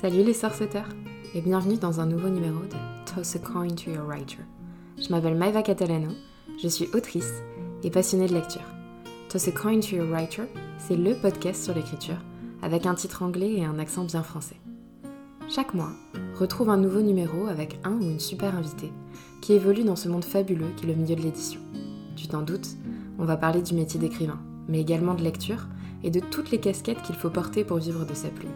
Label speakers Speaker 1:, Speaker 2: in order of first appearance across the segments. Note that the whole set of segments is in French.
Speaker 1: Salut les sorceteurs et bienvenue dans un nouveau numéro de Toss a Coin to Your Writer. Je m'appelle Maeva Catalano, je suis autrice et passionnée de lecture. Toss a Coin to Your Writer, c'est le podcast sur l'écriture avec un titre anglais et un accent bien français. Chaque mois, retrouve un nouveau numéro avec un ou une super invitée qui évolue dans ce monde fabuleux qui est le milieu de l'édition. Tu t'en doutes, on va parler du métier d'écrivain, mais également de lecture et de toutes les casquettes qu'il faut porter pour vivre de sa plume.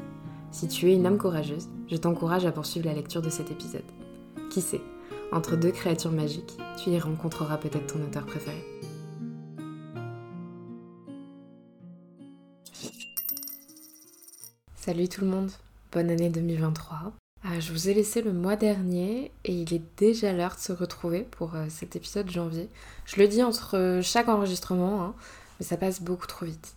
Speaker 1: Si tu es une âme courageuse, je t'encourage à poursuivre la lecture de cet épisode. Qui sait, entre deux créatures magiques, tu y rencontreras peut-être ton auteur préféré. Salut tout le monde, bonne année 2023. Ah, je vous ai laissé le mois dernier et il est déjà l'heure de se retrouver pour euh, cet épisode janvier. Je le dis entre chaque enregistrement, hein, mais ça passe beaucoup trop vite.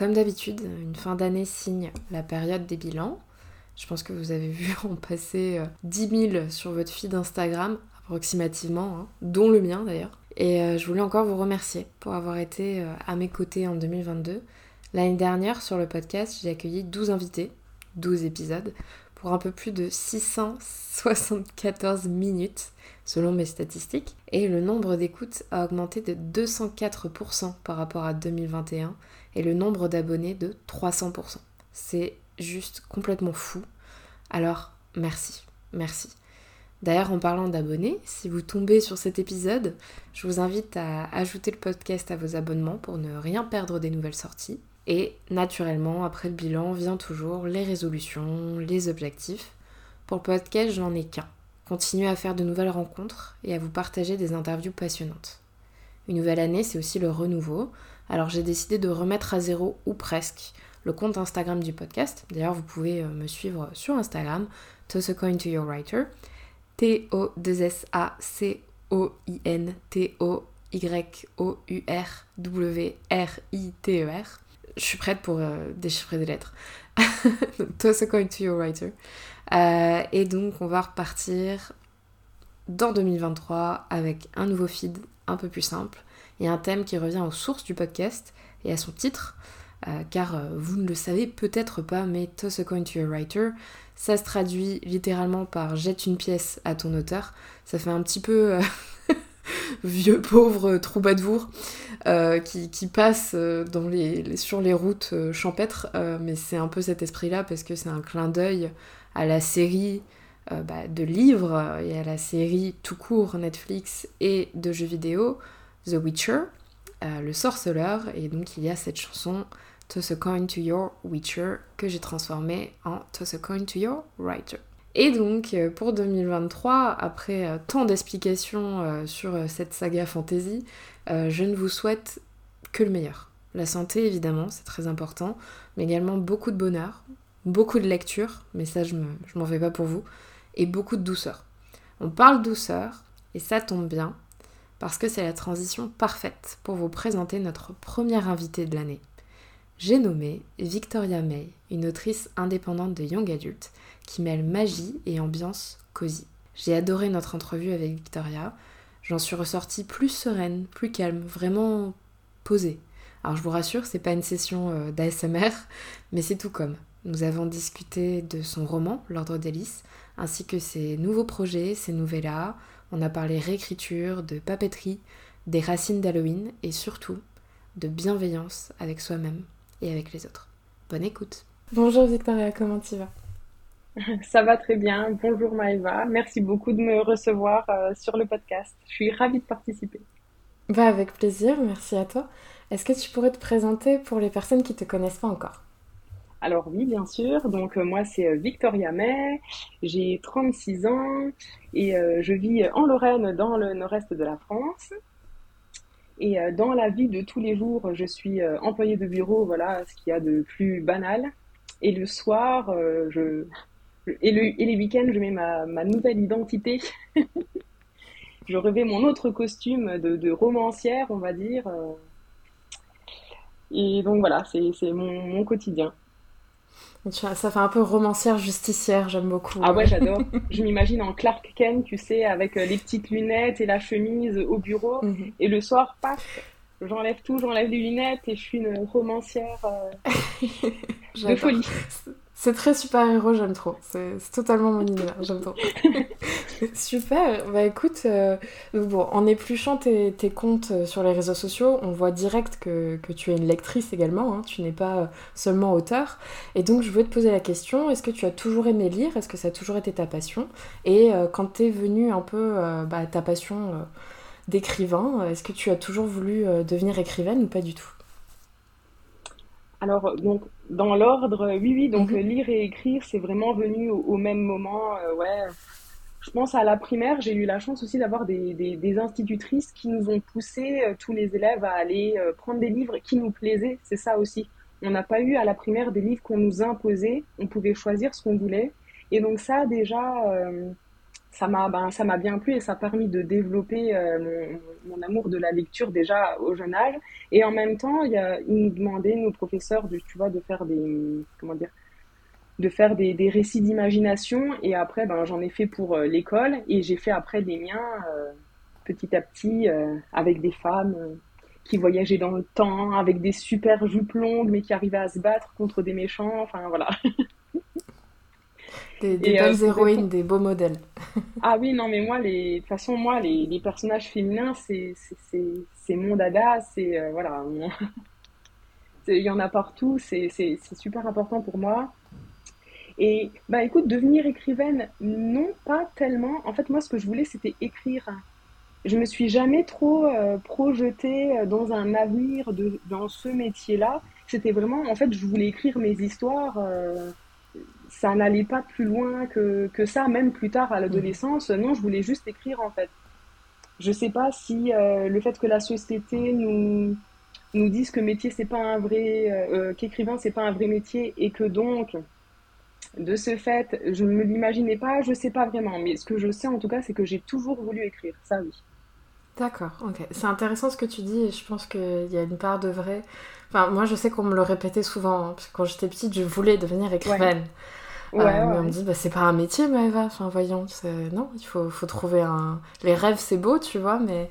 Speaker 1: Comme d'habitude, une fin d'année signe la période des bilans. Je pense que vous avez vu en passer 10 euh, 000 sur votre feed Instagram, approximativement, hein, dont le mien d'ailleurs. Et euh, je voulais encore vous remercier pour avoir été euh, à mes côtés en 2022. L'année dernière, sur le podcast, j'ai accueilli 12 invités, 12 épisodes, pour un peu plus de 674 minutes, selon mes statistiques. Et le nombre d'écoutes a augmenté de 204% par rapport à 2021 et le nombre d'abonnés de 300%. C'est juste complètement fou. Alors, merci, merci. D'ailleurs, en parlant d'abonnés, si vous tombez sur cet épisode, je vous invite à ajouter le podcast à vos abonnements pour ne rien perdre des nouvelles sorties. Et naturellement, après le bilan, vient toujours les résolutions, les objectifs. Pour le podcast, je n'en ai qu'un. Continuer à faire de nouvelles rencontres et à vous partager des interviews passionnantes. Une nouvelle année, c'est aussi le renouveau. Alors j'ai décidé de remettre à zéro ou presque le compte Instagram du podcast. D'ailleurs, vous pouvez euh, me suivre sur Instagram, Toss a Coin to Your Writer, T-O-2-S-A-C-O-I-N T-O-Y-O-U-R-W-R-I-T-E-R. E Je suis prête pour euh, déchiffrer des lettres. Toss a Coin to Your Writer. Euh, et donc, on va repartir dans 2023 avec un nouveau feed un peu plus simple et un thème qui revient aux sources du podcast et à son titre, euh, car euh, vous ne le savez peut-être pas, mais Toss a coin to your writer, ça se traduit littéralement par jette une pièce à ton auteur. Ça fait un petit peu euh, vieux pauvre troubadour qui, passe sur les routes champêtres, mais c'est un peu cet esprit-là parce que c'est un clin d'œil à la série bah, de livres et à la série tout court Netflix et de jeux vidéo The Witcher, euh, le sorceleur, et donc il y a cette chanson Toss a coin to your Witcher que j'ai transformée en Toss a coin to your writer. Et donc euh, pour 2023, après euh, tant d'explications sur cette saga fantasy, je ne vous souhaite que le meilleur. La santé évidemment, c'est très important, mais également beaucoup de bonheur, beaucoup de lecture, mais ça je m'en fais pas pour vous, et beaucoup de douceur. On parle douceur, et ça tombe bien, parce que c'est la transition parfaite pour vous présenter notre première invitée de l'année. J'ai nommé Victoria May, une autrice indépendante de young adult qui mêle magie et ambiance cosy. J'ai adoré notre entrevue avec Victoria. J'en suis ressortie plus sereine, plus calme, vraiment posée. Alors je vous rassure, c'est pas une session euh, d'ASMR, mais c'est tout comme. Nous avons discuté de son roman, L'Ordre d'Hélice, ainsi que ses nouveaux projets, ses novellas. On a parlé réécriture, de papeterie, des racines d'Halloween et surtout de bienveillance avec soi-même et avec les autres. Bonne écoute. Bonjour Victoria, comment tu vas?
Speaker 2: Ça va très bien. Bonjour Maëva. Merci beaucoup de me recevoir euh, sur le podcast. Je suis ravie de participer.
Speaker 1: Bah avec plaisir, merci à toi. Est-ce que tu pourrais te présenter pour les personnes qui ne te connaissent pas encore?
Speaker 2: Alors oui, bien sûr. Donc euh, moi, c'est euh, Victoria May, j'ai 36 ans et euh, je vis en Lorraine, dans le nord-est de la France. Et dans la vie de tous les jours, je suis employée de bureau, voilà, ce qu'il y a de plus banal. Et le soir, je, et, le, et les week-ends, je mets ma, nouvelle identité. je revais mon autre costume de, romancière, on va dire. Et donc voilà, c'est mon quotidien.
Speaker 1: Ça fait un peu romancière justicière, j'aime beaucoup.
Speaker 2: Ah ouais, j'adore. je m'imagine en Clark Kent, tu sais, avec euh, les petites lunettes et la chemise au bureau. Mhm. Et le soir, paf, j'enlève tout, j'enlève les lunettes et je suis une romancière euh, de folie.
Speaker 1: C'est très super-héros, j'aime trop. C'est totalement mon univers, j'aime trop. super. Bah écoute, euh, bon, en épluchant tes, tes, comptes euh, sur les réseaux sociaux, on voit direct que, que tu es une lectrice également. Hein. Tu n'es pas euh, seulement auteur. Et donc, je voulais te poser la question est-ce que tu as toujours aimé lire? Est-ce que ça a toujours été ta passion? Et quand t'es venue un peu bah, ta passion d'écrivain, est-ce que tu as toujours voulu devenir écrivaine ou pas du tout?
Speaker 2: Alors, donc, dans l'ordre, oui, oui, donc mhm. lire et écrire, c'est vraiment venu au, même moment. Euh, ouais, je pense à la primaire, j'ai eu la chance aussi d'avoir des, des, institutrices qui nous ont poussé euh, tous les élèves à aller euh, prendre des livres qui nous plaisaient. C'est ça aussi. On n'a pas eu à la primaire des livres qu'on nous imposait. On pouvait choisir ce qu'on voulait. Et donc ça, déjà, ça m'a ben, ça m'a bien plu et ça a permis de développer euh, mon, amour de la lecture déjà au jeune âge. Et en même temps il nous demandaient nos professeurs de tu vois de faire des comment dire de faire des, des récits d'imagination. Et après ben j'en ai fait pour euh, l'école et j'ai fait après des miens euh, petit à petit avec des femmes qui voyageaient dans le temps avec des super jupes longues mais qui arrivaient à se battre contre des méchants. Enfin voilà
Speaker 1: Des, belles euh, héroïnes, des beaux modèles.
Speaker 2: ah oui, non, mais moi, les... de toute façon, moi, les, les personnages féminins, c'est mon dada, c'est. Euh, voilà. Il y en a partout, c'est super important pour moi. Et bah écoute, devenir écrivaine, non, pas tellement. En fait, moi, ce que je voulais, c'était écrire. Je me suis jamais trop euh, projetée dans un avenir de, dans ce métier-là. C'était vraiment, en fait, je voulais écrire mes histoires ça n'allait pas plus loin que, que, ça, même plus tard à l'adolescence. Non, je voulais juste écrire en fait. Je sais pas si euh, le fait que la société nous, nous dise que métier c'est pas un vrai, euh, euh, qu'écrivain c'est pas un vrai métier et que donc de ce fait je ne me l'imaginais pas, je sais pas vraiment. Mais ce que je sais en tout cas c'est que j'ai toujours voulu écrire, ça oui.
Speaker 1: D'accord, ok. C'est intéressant ce que tu dis et je pense qu'il y a une part de vrai. Enfin, moi je sais qu'on me le répétait souvent, hein, parce que quand j'étais petite je voulais devenir écrivaine. Ouais, euh, mais on me dit, bah, c'est pas un métier, Maëva. Enfin, voyons, non, il faut, faut trouver un. Les rêves, c'est beau, tu vois, mais.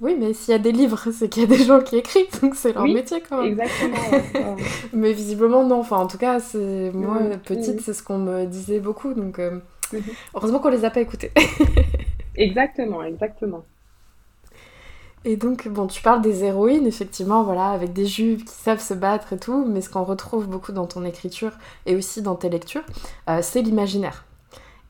Speaker 1: Oui, mais s'il y a des livres, c'est qu'il y a des gens qui écrivent, donc c'est leur métier quand même.
Speaker 2: Exactement.
Speaker 1: mais visiblement, non. Enfin, en tout cas, c'est moi, petite, c'est ce qu'on me disait beaucoup. Donc, euh, mm-hmm. heureusement qu'on les a pas écoutés.
Speaker 2: exactement, exactement.
Speaker 1: Et donc, bon, tu parles des héroïnes, effectivement, voilà, avec des juves qui savent se battre et tout, mais ce qu'on retrouve beaucoup dans ton écriture et aussi dans tes lectures, euh, c'est l'imaginaire.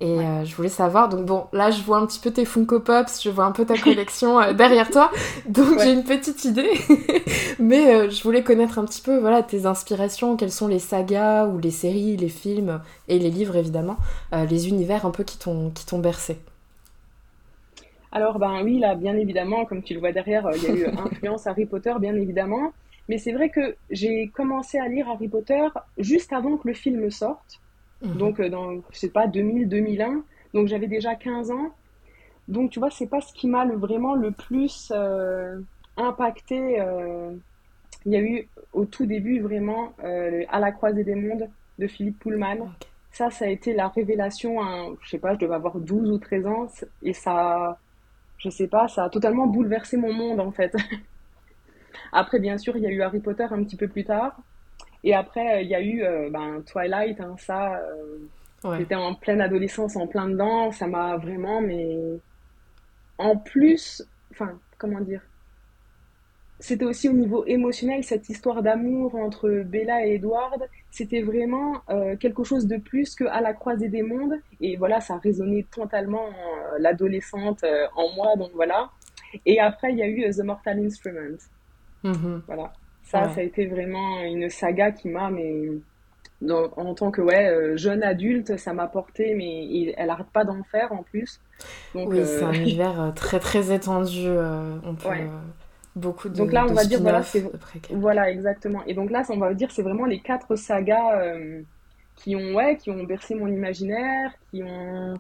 Speaker 1: Et euh, je voulais savoir, donc bon, là je vois un petit peu tes Funko Pops, je vois un peu ta collection euh, derrière toi, donc j'ai une petite idée. Mais je voulais connaître un petit peu, voilà, tes inspirations, quelles sont les sagas ou les séries, les films et les livres évidemment, les univers un peu qui t'ont bercé.
Speaker 2: Alors, ben oui, là, bien évidemment, comme tu le vois derrière, euh, il y a eu influence Harry Potter, bien évidemment. Mais c'est vrai que j'ai commencé à lire Harry Potter juste avant que le film sorte. Mhm. Donc, euh, dans, je sais pas, 2000, 2001. Donc, j'avais déjà 15 ans. Donc, tu vois, c'est pas ce qui m'a vraiment le plus euh, impacté. Il y a eu au tout début vraiment À la croisée des mondes de Philippe Pullman. Ça, ça a été la révélation, je sais pas, je devais avoir 12 ou 13 ans, et ça, je sais pas, ça a totalement bouleversé mon monde en fait. après, bien sûr, il y a eu Harry Potter un petit peu plus tard. Et après, euh, il y a eu euh, ben, Twilight, hein, ça. Euh, j'étais en pleine adolescence, en plein dedans. Ça m'a vraiment, mais. En plus, enfin, comment dire c'était aussi au niveau émotionnel, cette histoire d'amour entre Bella et Edward, c'était vraiment euh, quelque chose de plus qu'à la croisée des mondes. Et voilà, ça a résonné totalement euh, l'adolescente euh, en moi, donc voilà. Et après, il y a eu The Mortal Instrument. Mm-hmm. Voilà. Ça, ça a été vraiment une saga qui m'a, mais en tant que ouais, jeune adulte, ça m'a porté, mais elle arrête pas d'en faire en plus.
Speaker 1: Donc, oui, c'est un univers très très étendu. on peut beaucoup de
Speaker 2: Donc là, on va dire, voilà, c'est... Voilà, exactement. Et donc là, on va dire, c'est vraiment les quatre sagas euh, qui, ont, ouais, qui ont bercé mon imaginaire, qui ont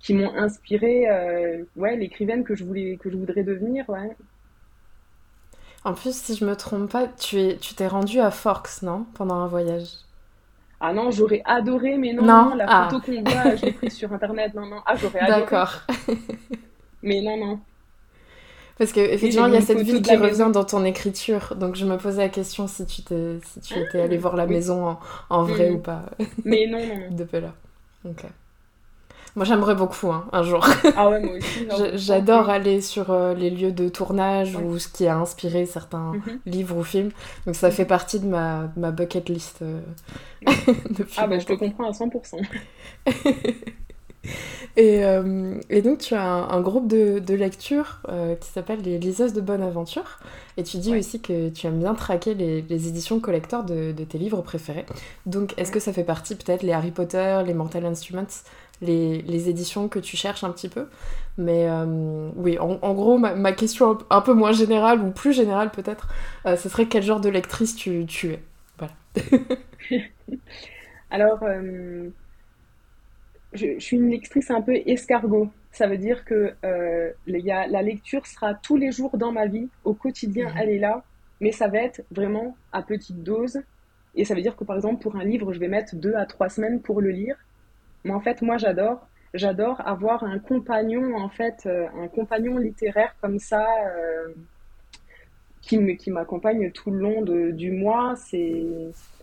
Speaker 2: qui m'ont inspiré euh, ouais l'écrivaine que je voulais que je voudrais devenir ouais.
Speaker 1: En plus si je me trompe pas tu es tu t'es rendu à Forks non pendant un voyage?
Speaker 2: Ah non j'aurais adoré mais non, non, la ah. photo qu'on voit je l'ai prise sur internet non non. Ah j'aurais adoré.
Speaker 1: D'accord.
Speaker 2: Mais non non
Speaker 1: Parce qu'effectivement, il y a cette ville qui revient dans ton écriture. Donc je me posais la question si tu, si tu étais allé voir la maison en, vrai mm. ou pas.
Speaker 2: Mais non, non.
Speaker 1: De là. Ok. Moi, j'aimerais beaucoup hein, un jour.
Speaker 2: Ah ouais, moi aussi.
Speaker 1: J'adore aller sur euh, les lieux de tournage ou ce qui a inspiré certains mhm. livres ou films. Donc ça mhm. fait partie de ma, ma bucket list euh,
Speaker 2: Ah bah je te comprends à 100%.
Speaker 1: et, euh, et, donc tu as un, groupe de, de lecture qui s'appelle les Liseuses de Bonne Aventure. Et tu dis aussi que tu aimes bien traquer les, les éditions collector de, de, tes livres préférés. Donc est-ce que ça fait partie peut-être les Harry Potter, les Mortal Instruments les, éditions que tu cherches un petit peu? Mais euh, oui, en, gros, ma, question un, peu moins générale, ou plus générale peut-être, euh, ce serait quel genre de lectrice tu, tu es? Voilà.
Speaker 2: Alors, euh, je, suis une lectrice un peu escargot. Ça veut dire que la lecture sera tous les jours dans ma vie, au quotidien, mhm. elle est là, mais ça va être vraiment à petite dose. Et ça veut dire que par exemple, pour un livre, je vais mettre deux à trois semaines pour le lire. Mais en fait, moi, j'adore. J'adore avoir un compagnon, en fait, euh, un compagnon littéraire comme ça, euh, qui m'accompagne tout le long de, du mois. C'est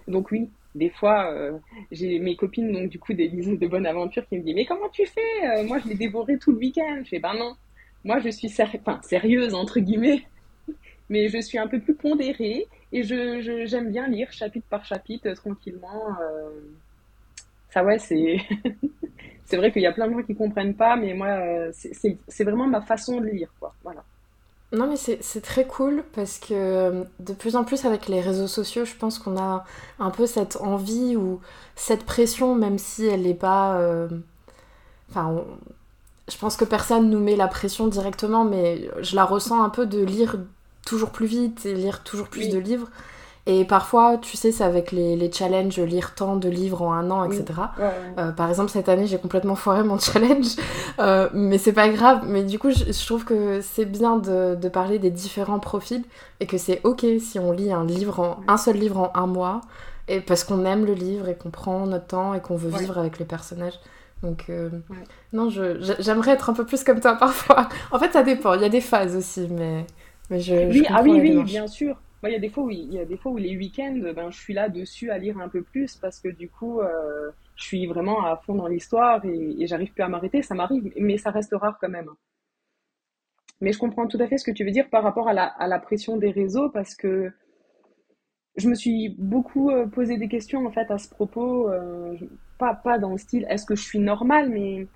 Speaker 2: donc oui, des fois, euh, j'ai mes copines, donc du coup, des liseuses de bonne aventure, qui me disent Mais comment tu fais? Moi, je l'ai dévoré tout le week-end. Je fais Ben non. Moi, je suis sérieuse, entre guillemets, mais je suis un peu plus pondérée et j'aime bien lire chapitre par chapitre, tranquillement ça ouais, c'est c'est vrai qu'il y a plein de gens qui comprennent pas, mais moi, euh, c'est vraiment ma façon de lire, quoi. Voilà.
Speaker 1: Non, mais c'est très cool parce que euh, de plus en plus avec les réseaux sociaux, je pense qu'on a un peu cette envie ou cette pression, même si elle n'est pas. Euh, enfin, je pense que personne nous met la pression directement, mais je la ressens un peu de lire toujours plus vite et lire toujours plus de livres. Et parfois, tu sais, c'est avec les, les, challenges, lire tant de livres en un an, etc. Euh, par exemple, cette année, j'ai complètement foiré mon challenge, euh, mais c'est pas grave. Mais du coup, je, trouve que c'est bien de, de, parler des différents profils et que c'est ok si on lit un livre, en, un seul livre en un mois, et parce qu'on aime le livre et qu'on prend notre temps et qu'on veut vivre avec les personnages. Donc, euh, non, j'aimerais être un peu plus comme toi parfois. en fait, ça dépend. Il y a des phases aussi, mais, mais je.
Speaker 2: Oui, ah oui, oui, bien sûr il y a des fois où, il y a des fois où les week-ends, ben, je suis là dessus à lire un peu plus parce que du coup, euh, je suis vraiment à fond dans l'histoire et, j'arrive plus à m'arrêter. Ça m'arrive, mais ça reste rare quand même. Mais je comprends tout à fait ce que tu veux dire par rapport à la, à la pression des réseaux parce que je me suis beaucoup euh, posé des questions en fait à ce propos. Euh, pas, pas dans le style est-ce que je suis normale, mais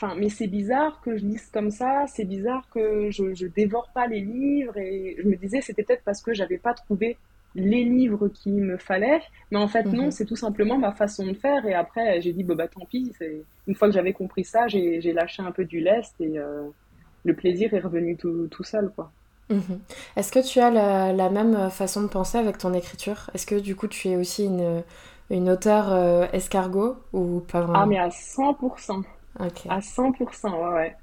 Speaker 2: Enfin, mais c'est bizarre que je lise comme ça, c'est bizarre que je, je dévore pas les livres et je me disais c'était peut-être parce que j'avais pas trouvé les livres qu'il me fallait, mais en fait non, mhm. c'est tout simplement ma façon de faire et après j'ai dit bah, bah tant pis, une fois que j'avais compris ça, j'ai lâché un peu du lest et euh, le plaisir est revenu tout, tout seul quoi.
Speaker 1: Mhm. Est-ce que tu as la, la, même façon de penser avec ton écriture? Est-ce que du coup tu es aussi une, une auteure euh, escargot ou pas vraiment?
Speaker 2: Ah mais à 100%. À 100%, ouais,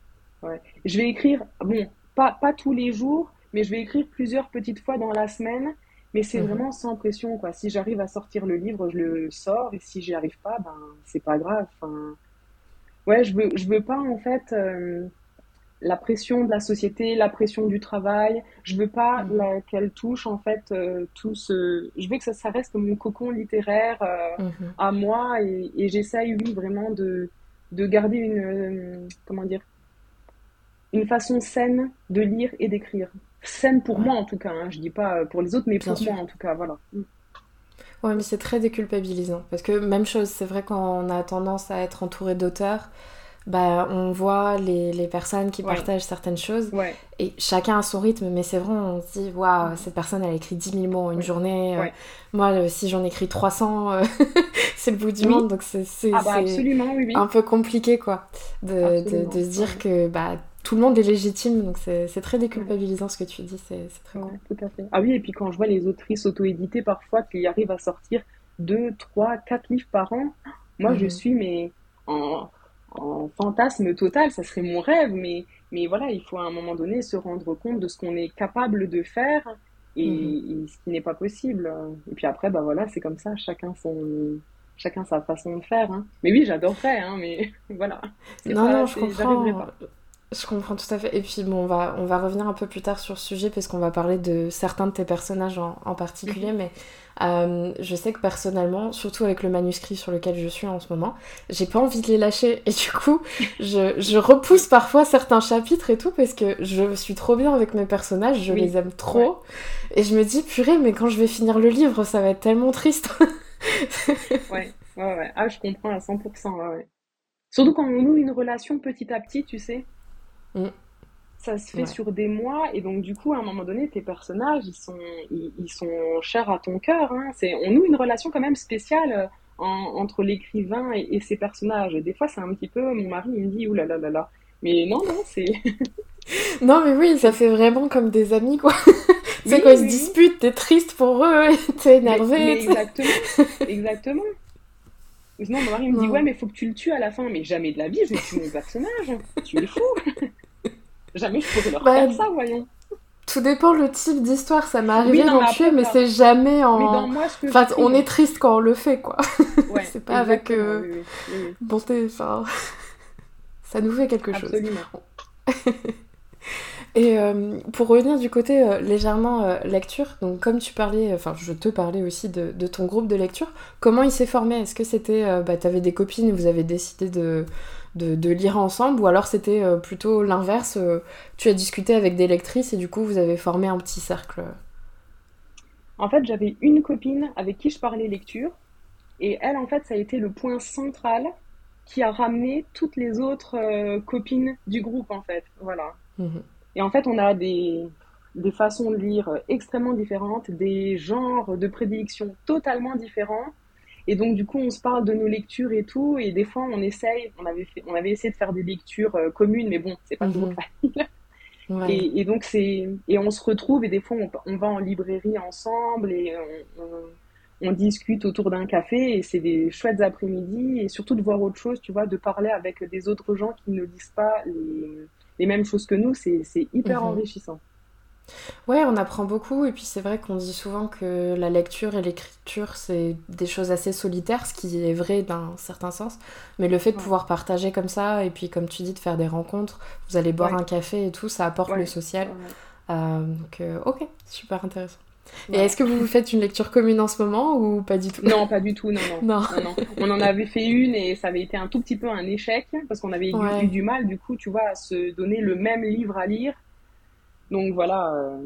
Speaker 2: ouais, Je vais écrire, bon, pas, pas tous les jours, mais je vais écrire plusieurs petites fois dans la semaine. Mais c'est mhm. vraiment sans pression, quoi. Si j'arrive à sortir le livre, je le sors. Et si j'y arrive pas, ben, c'est pas grave. Enfin, ouais, je veux, je veux pas, en fait, euh, la pression de la société, la pression du travail. Je veux pas mhm. qu'elle touche, en fait, euh, tout ce. Je veux que ça, ça reste mon cocon littéraire euh, mhm. à moi. Et, et j'essaye, oui, vraiment de de garder une, euh, comment dire, une façon saine de lire et d'écrire. Saine pour moi en tout cas, hein. je dis pas pour les autres, mais pour moi en tout cas, voilà. Mm.
Speaker 1: Ouais, mais c'est très déculpabilisant. Parce que même chose, c'est vrai qu'on a tendance à être entouré d'auteurs, bah, on voit les, les personnes qui partagent certaines choses et chacun a son rythme, mais c'est vrai, on se dit, waouh, cette personne elle écrit 10 000 mots en une journée. Euh, moi, euh, si j'en écris 300, euh, c'est le bout du monde, donc c'est
Speaker 2: ah bah,
Speaker 1: un peu compliqué quoi, de, de, de se dire que bah, tout le monde est légitime, donc c'est très déculpabilisant ce que tu dis, c'est très
Speaker 2: cool. Tout à fait. Ah oui, et puis quand je vois les autrices auto-éditées parfois qui arrivent à sortir 2, 3, 4 livres par an, moi je mhm. suis mais en en fantasme total, ça serait mon rêve, mais, mais voilà, il faut à un moment donné se rendre compte de ce qu'on est capable de faire et, mhm. ce qui n'est pas possible. Et puis après, bah voilà, c'est comme ça, chacun son, chacun sa façon de faire. Hein. Mais oui, j'adorerais, hein, mais voilà.
Speaker 1: Non, non, je comprends. Je comprends tout à fait. Et puis bon, on va, on va revenir un peu plus tard sur ce sujet parce qu'on va parler de certains de tes personnages en, en particulier. Mhm. Mais euh, je sais que personnellement, surtout avec le manuscrit sur lequel je suis en ce moment, j'ai pas envie de les lâcher. Et du coup, je, je, repousse parfois certains chapitres et tout parce que je suis trop bien avec mes personnages, je les aime trop. Et je me dis, purée, mais quand je vais finir le livre, ça va être tellement triste.
Speaker 2: ouais, ouais, ouais. Ah, je comprends à 100%. Ouais, Surtout quand on noue une relation petit à petit, tu sais. Mm. Ça se fait sur des mois et donc du coup à un moment donné tes personnages ils sont ils, sont chers à ton cœur. Hein. C'est on noue une relation quand même spéciale euh, entre l'écrivain et, ses personnages. Des fois c'est un petit peu mon mari il me dit oulala là là là mais non non c'est
Speaker 1: non mais oui ça fait vraiment comme des amis quoi. c'est quand ils se disputent t'es triste pour eux t'es énervé.
Speaker 2: exactement exactement. Sinon, mon mari me dit Ouais, mais faut que tu le tues à la fin. Mais jamais de la vie, je tue mon personnage. Tu es fou. Jamais je pourrais leur bah, faire ça, voyons.
Speaker 1: Tout dépend le type d'histoire. Ça m'est arrivé d'en tuer, mais c'est jamais en. Mais dans moi, ce enfin, on est triste quand on le fait, quoi. Ouais, c'est pas avec euh, bonté. Enfin, ça nous fait quelque Absolument. chose. Et euh, pour revenir du côté euh, légèrement euh, lecture, donc comme tu parlais, enfin je te parlais aussi de, ton groupe de lecture, comment il s'est formé? Est-ce que c'était, bah, tu avais des copines et vous avez décidé de, de, lire ensemble? Ou alors c'était plutôt l'inverse, tu as discuté avec des lectrices et du coup vous avez formé un petit cercle?
Speaker 2: En fait j'avais une copine avec qui je parlais lecture et elle en fait ça a été le point central qui a ramené toutes les autres copines du groupe en fait, voilà. Mmh et en fait, on a des, des façons de lire extrêmement différentes, des genres de prédilection totalement différents. Et donc, du coup, on se parle de nos lectures et tout. Et des fois, on essaye, on avait, fait, on avait essayé de faire des lectures euh, communes, mais bon, c'est pas toujours mhm. facile. Et, et, donc, c'est, et on se retrouve et des fois, on, on va en librairie ensemble et on, on, discute autour d'un café et c'est des chouettes après-midi et surtout de voir autre chose, tu vois, de parler avec des autres gens qui ne lisent pas les, les mêmes choses que nous, c'est hyper mhm. enrichissant.
Speaker 1: Ouais, on apprend beaucoup et puis c'est vrai qu'on dit souvent que la lecture et l'écriture c'est des choses assez solitaires, ce qui est vrai d'un certain sens. Mais le fait de pouvoir partager comme ça et puis comme tu dis de faire des rencontres, vous allez boire un café et tout, ça apporte le social. Euh, donc euh, ok, super intéressant. Et est-ce que vous vous faites une lecture commune en ce moment ou pas du tout?
Speaker 2: Non, pas du tout, non non. non. On en avait fait une et ça avait été un tout petit peu un échec parce qu'on avait eu du mal, du coup, tu vois, à se donner le même livre à lire. Donc voilà. Euh,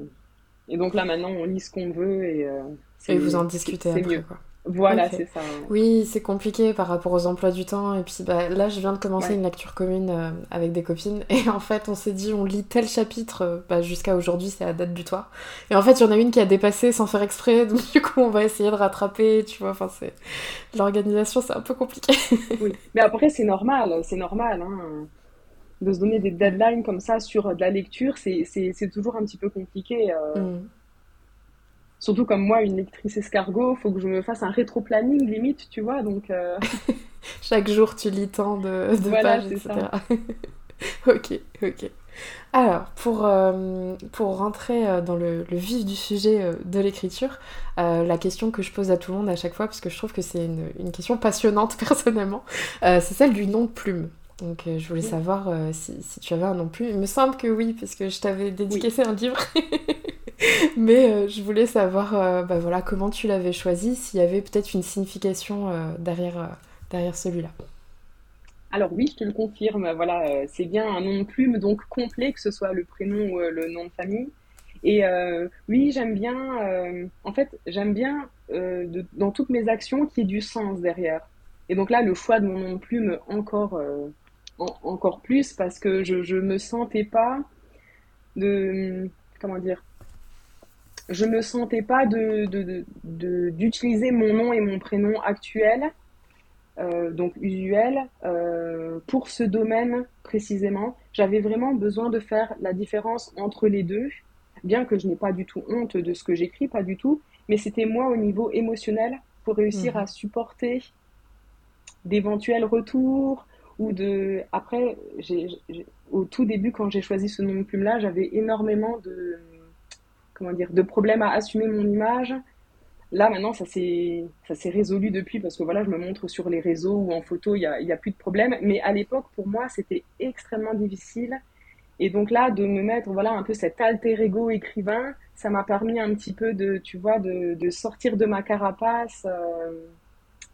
Speaker 2: et donc là, maintenant, on lit ce qu'on veut et. Euh,
Speaker 1: et vous en discutez après, mieux. quoi.
Speaker 2: Voilà, c'est ça.
Speaker 1: Oui, c'est compliqué par rapport aux emplois du temps. Et puis bah, là, je viens de commencer une lecture commune euh, avec des copines. Et en fait, on s'est dit, on lit tel chapitre, euh, bah, jusqu'à aujourd'hui, c'est la date butoir. Et en fait, il y en a une qui a dépassé sans faire exprès. Donc du coup, on va essayer de rattraper, tu vois. Enfin, c'est... L'organisation, c'est un peu compliqué.
Speaker 2: oui, mais après, c'est normal. C'est normal. Hein. De se donner des deadlines comme ça sur de la lecture, c'est, toujours un petit peu compliqué. Euh... Mm. Surtout comme moi, une lectrice escargot, faut que je me fasse un rétro-planning limite, tu vois, donc... Euh.
Speaker 1: Chaque jour, tu lis tant de, pages, etc. ok, ok. Alors, pour, euh, pour rentrer euh, dans le, vif du sujet de l'écriture, la question que je pose à tout le monde à chaque fois, parce que je trouve que c'est une, une, question passionnante personnellement, c'est celle du nom de plume. Donc je voulais savoir si, si, tu avais un nom de plume. Il me semble que oui, parce que je t'avais dédicacé un livre. Mais euh, je voulais savoir euh, bah voilà, comment tu l'avais choisi, s'il y avait peut-être une signification euh, derrière, derrière celui-là.
Speaker 2: Alors oui, je te le confirme, voilà, c'est bien un nom de plume, donc complet, que ce soit le prénom ou le nom de famille. Et oui, j'aime bien, en fait, j'aime bien dans toutes mes actions qu'il y ait du sens derrière. Et donc là, le choix de mon nom de plume encore, encore plus, parce que je ne me sentais pas de, comment dire, je me sentais pas de, d'utiliser mon nom et mon prénom actuel, euh, donc usuel, euh, pour ce domaine précisément. J'avais vraiment besoin de faire la différence entre les deux, bien que je n'ai pas du tout honte de ce que j'écris, pas du tout, mais c'était moi au niveau émotionnel pour réussir mhm. à supporter d'éventuels retours ou de après au tout début quand j'ai choisi ce nom de plume là j'avais énormément de comment dire, de problèmes à assumer mon image. Là, maintenant, ça s'est, résolu depuis parce que voilà, je me montre sur les réseaux ou en photo, il n'y a, y a plus de problème. Mais à l'époque, pour moi, c'était extrêmement difficile Et donc là, de me mettre, voilà, un peu cet alter ego écrivain, ça m'a permis un petit peu de, tu vois, de, de sortir de ma carapace. Euh,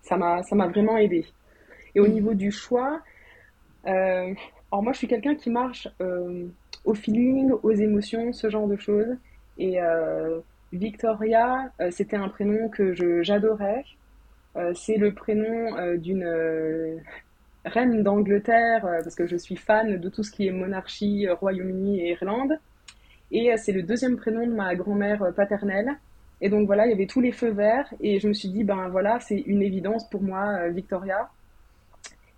Speaker 2: ça m'a, ça m'a vraiment aidé. Et au mm. niveau du choix, euh, alors moi, je suis quelqu'un qui marche euh, au feeling, aux émotions, ce genre de choses. Et euh, Victoria, euh, c'était un prénom que j'adorais. Euh, c'est le prénom d'une reine d'Angleterre, parce que je suis fan de tout ce qui est monarchie, Royaume-Uni et Irlande. Et c'est le deuxième prénom de ma grand-mère paternelle. Et donc voilà, il y avait tous les feux verts. Et je me suis dit, ben voilà, c'est une évidence pour moi, Victoria.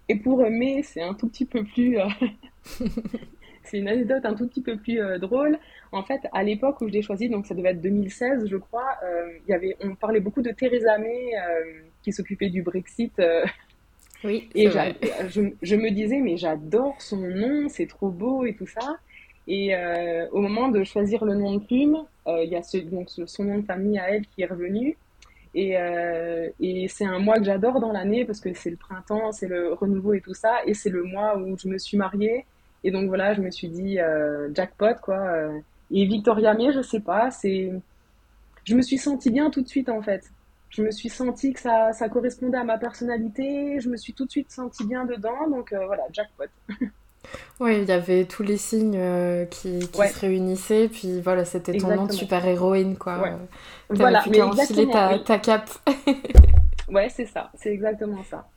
Speaker 2: Et pour mai, c'est un tout petit peu plus. c'est une anecdote un tout petit peu plus euh, drôle. En fait, à l'époque où je l'ai choisi, donc ça devait être 2016, je crois, euh, y avait, on parlait beaucoup de Theresa May euh, qui s'occupait du Brexit.
Speaker 1: oui,
Speaker 2: et je, je, me disais, mais j'adore son nom, c'est trop beau et tout ça. Et au moment de choisir le nom de plume, il y a ce, donc, son nom de famille à elle qui est revenu. Et, et c'est un mois que j'adore dans l'année parce que c'est le printemps, c'est le renouveau et tout ça. Et c'est le mois où je me suis mariée. Et donc voilà, je me suis dit euh, jackpot quoi. Euh. Et Victoria May, je sais pas, c'est, je me suis sentie bien tout de suite en fait. Je me suis sentie que ça, ça correspondait à ma personnalité. Je me suis tout de suite sentie bien dedans, donc euh, voilà, jackpot.
Speaker 1: Oui, il y avait tous les signes qui, qui se réunissaient, puis voilà, c'était ton nom de super-héroïne, quoi. Ouais.
Speaker 2: Voilà,
Speaker 1: mais enfiler ta, ta cape.
Speaker 2: ouais, c'est ça, c'est exactement ça.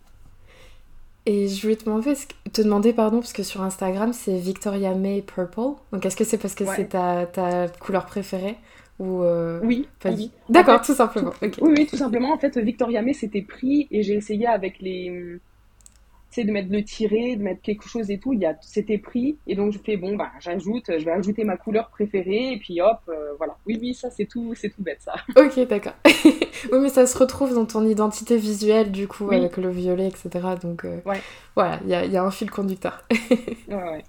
Speaker 1: Et je voulais te demander, te demander pardon, parce que sur Instagram, c'est Victoria May Purple. Donc, est-ce que c'est parce que c'est ta, ta, couleur préférée ou euh,
Speaker 2: Oui. oui.
Speaker 1: D'accord, tout simplement.
Speaker 2: Oui, oui, tout simplement. En fait, Victoria May, c'était pris et j'ai essayé avec les sais, de mettre le tiré, de mettre quelque chose et tout, il y a, c'était pris. Et donc, je fais, bon, bah, j'ajoute, je vais ajouter ma couleur préférée, et puis hop, euh, voilà. Oui, oui, ça, c'est tout, c'est tout bête, ça.
Speaker 1: Ok, d'accord. oui, mais ça se retrouve dans ton identité visuelle, du coup, avec le violet, etc. Donc, euh, ouais. voilà, il y a, y a, un fil conducteur.
Speaker 2: ouais, ouais.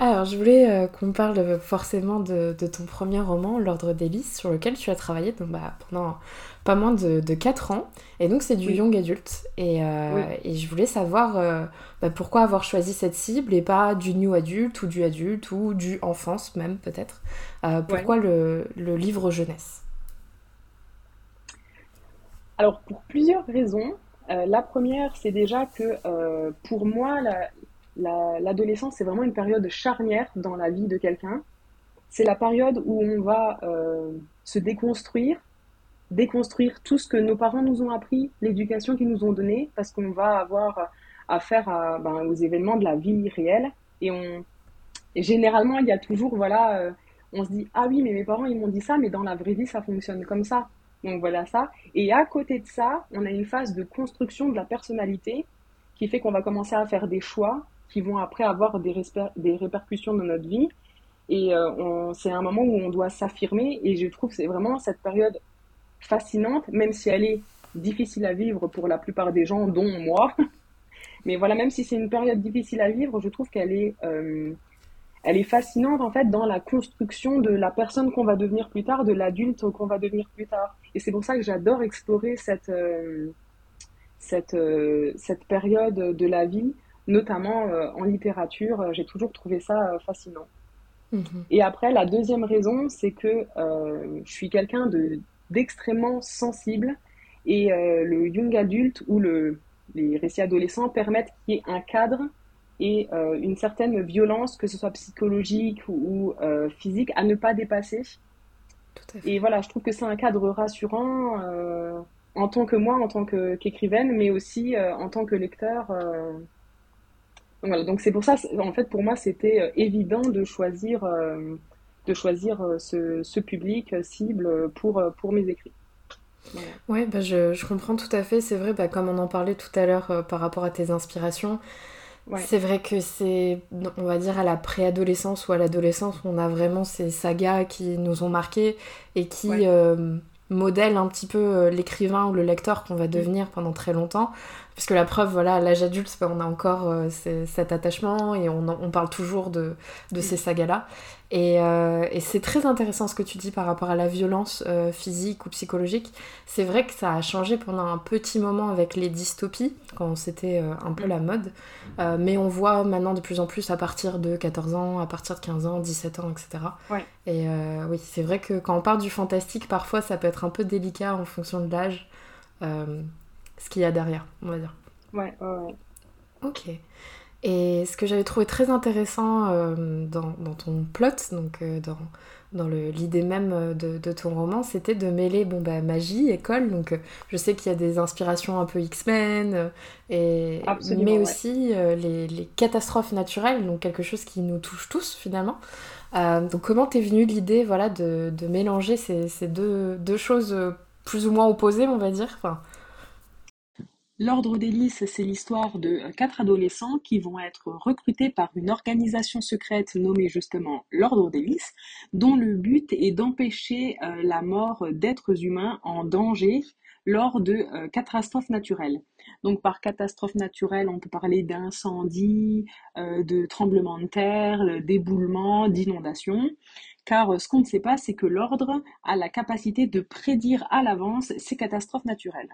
Speaker 1: Alors, je voulais euh, qu'on parle forcément de, de, ton premier roman, L'Ordre des Lys, sur lequel tu as travaillé donc, bah, pendant pas moins de, de 4 ans. Et donc, c'est du young adulte. Et, euh, et, je voulais savoir euh, bah, pourquoi avoir choisi cette cible et pas du new adulte ou du adulte ou du enfance même, peut-être. pourquoi le, le, livre jeunesse?
Speaker 2: Alors, pour plusieurs raisons. la première, c'est déjà que pour moi, la, l'adolescence, c'est vraiment une période charnière dans la vie de quelqu'un. C'est la période où on va euh, se déconstruire, déconstruire tout ce que nos parents nous ont appris, l'éducation qu'ils nous ont donnée, parce qu'on va avoir affaire à, ben, aux événements de la vie réelle. Et, généralement, il y a toujours, voilà, euh, on se dit, ah oui, mais mes parents, ils m'ont dit ça, mais dans la vraie vie, ça fonctionne comme ça. Donc voilà ça. Et à côté de ça, on a une phase de construction de la personnalité qui fait qu'on va commencer à faire des choix qui vont après avoir des, répercussions dans notre vie. Et euh, c'est un moment où on doit s'affirmer. Et je trouve que c'est vraiment cette période fascinante, même si elle est difficile à vivre pour la plupart des gens, dont moi. Mais voilà, même si c'est une période difficile à vivre, je trouve qu'elle est, euh, est fascinante en fait dans la construction de la personne qu'on va devenir plus tard, de l'adulte qu'on va devenir plus tard. Et c'est pour ça que j'adore explorer cette, euh, cette, cette période de la vie notamment euh, en littérature. Euh, j'ai toujours trouvé ça euh, fascinant. Mhm. Et après, la deuxième raison, c'est que je suis quelqu'un de, d'extrêmement sensible et le young adulte ou le, les récits adolescents permettent qu'il y ait un cadre et une certaine violence, que ce soit psychologique ou, physique, à ne pas dépasser. Et voilà, je trouve que c'est un cadre rassurant en tant que moi, en tant qu'écrivaine, mais aussi en tant que lecteur. Donc c'est pour ça, en fait, pour moi, c'était euh, évident de choisir, euh, de choisir euh, ce, ce, public cible pour, pour mes écrits.
Speaker 1: Ouais, bah je, je, comprends tout à fait. C'est vrai, bah, comme on en parlait tout à l'heure par rapport à tes inspirations, c'est vrai que c'est, on va dire, à la préadolescence ou à l'adolescence, on a vraiment ces sagas qui nous ont marqués et qui modèlent un petit peu l'écrivain ou le lecteur qu'on va mm. devenir pendant très longtemps parce que la preuve, voilà, à l'âge adulte, on a encore euh, cet attachement et on, on parle toujours de, de ces sagas-là. Et, euh, et c'est très intéressant ce que tu dis par rapport à la violence euh, physique ou psychologique. C'est vrai que ça a changé pendant un petit moment avec les dystopies, quand c'était un peu la mode. mais on voit maintenant de plus en plus à partir de 14 ans, à partir de 15 ans, 17 ans, etc.
Speaker 2: Ouais.
Speaker 1: Et oui, c'est vrai que quand on parle du fantastique, parfois ça peut être un peu délicat en fonction de l'âge ce qu'il y a derrière, on va dire.
Speaker 2: Ouais, ouais, ouais.
Speaker 1: Ok. Et ce que j'avais trouvé très intéressant euh, dans, dans, ton plot, donc euh, dans, dans l'idée même de, de, ton roman, c'était de mêler bon, bah, magie, école. Donc euh, je sais qu'il y a des inspirations un peu X-Men, et mais aussi les, les, catastrophes naturelles, donc quelque chose qui nous touche tous finalement. donc comment t'es venue l'idée voilà, de, de mélanger ces, ces deux, deux, choses plus ou moins opposées, on va dire enfin,
Speaker 2: L'Ordre d'Hélice, c'est l'histoire de euh, quatre adolescents qui vont être recrutés par une organisation secrète nommée justement l'Ordre d'Hélice, dont le but est d'empêcher euh, la mort d'êtres humains en danger lors de euh, catastrophes naturelles. Donc par catastrophe naturelle, on peut parler d'incendie, de tremblements de terre, d'éboulements, d'inondations. Car ce qu'on ne sait pas, c'est que l'ordre a la capacité de prédire à l'avance ces catastrophes naturelles.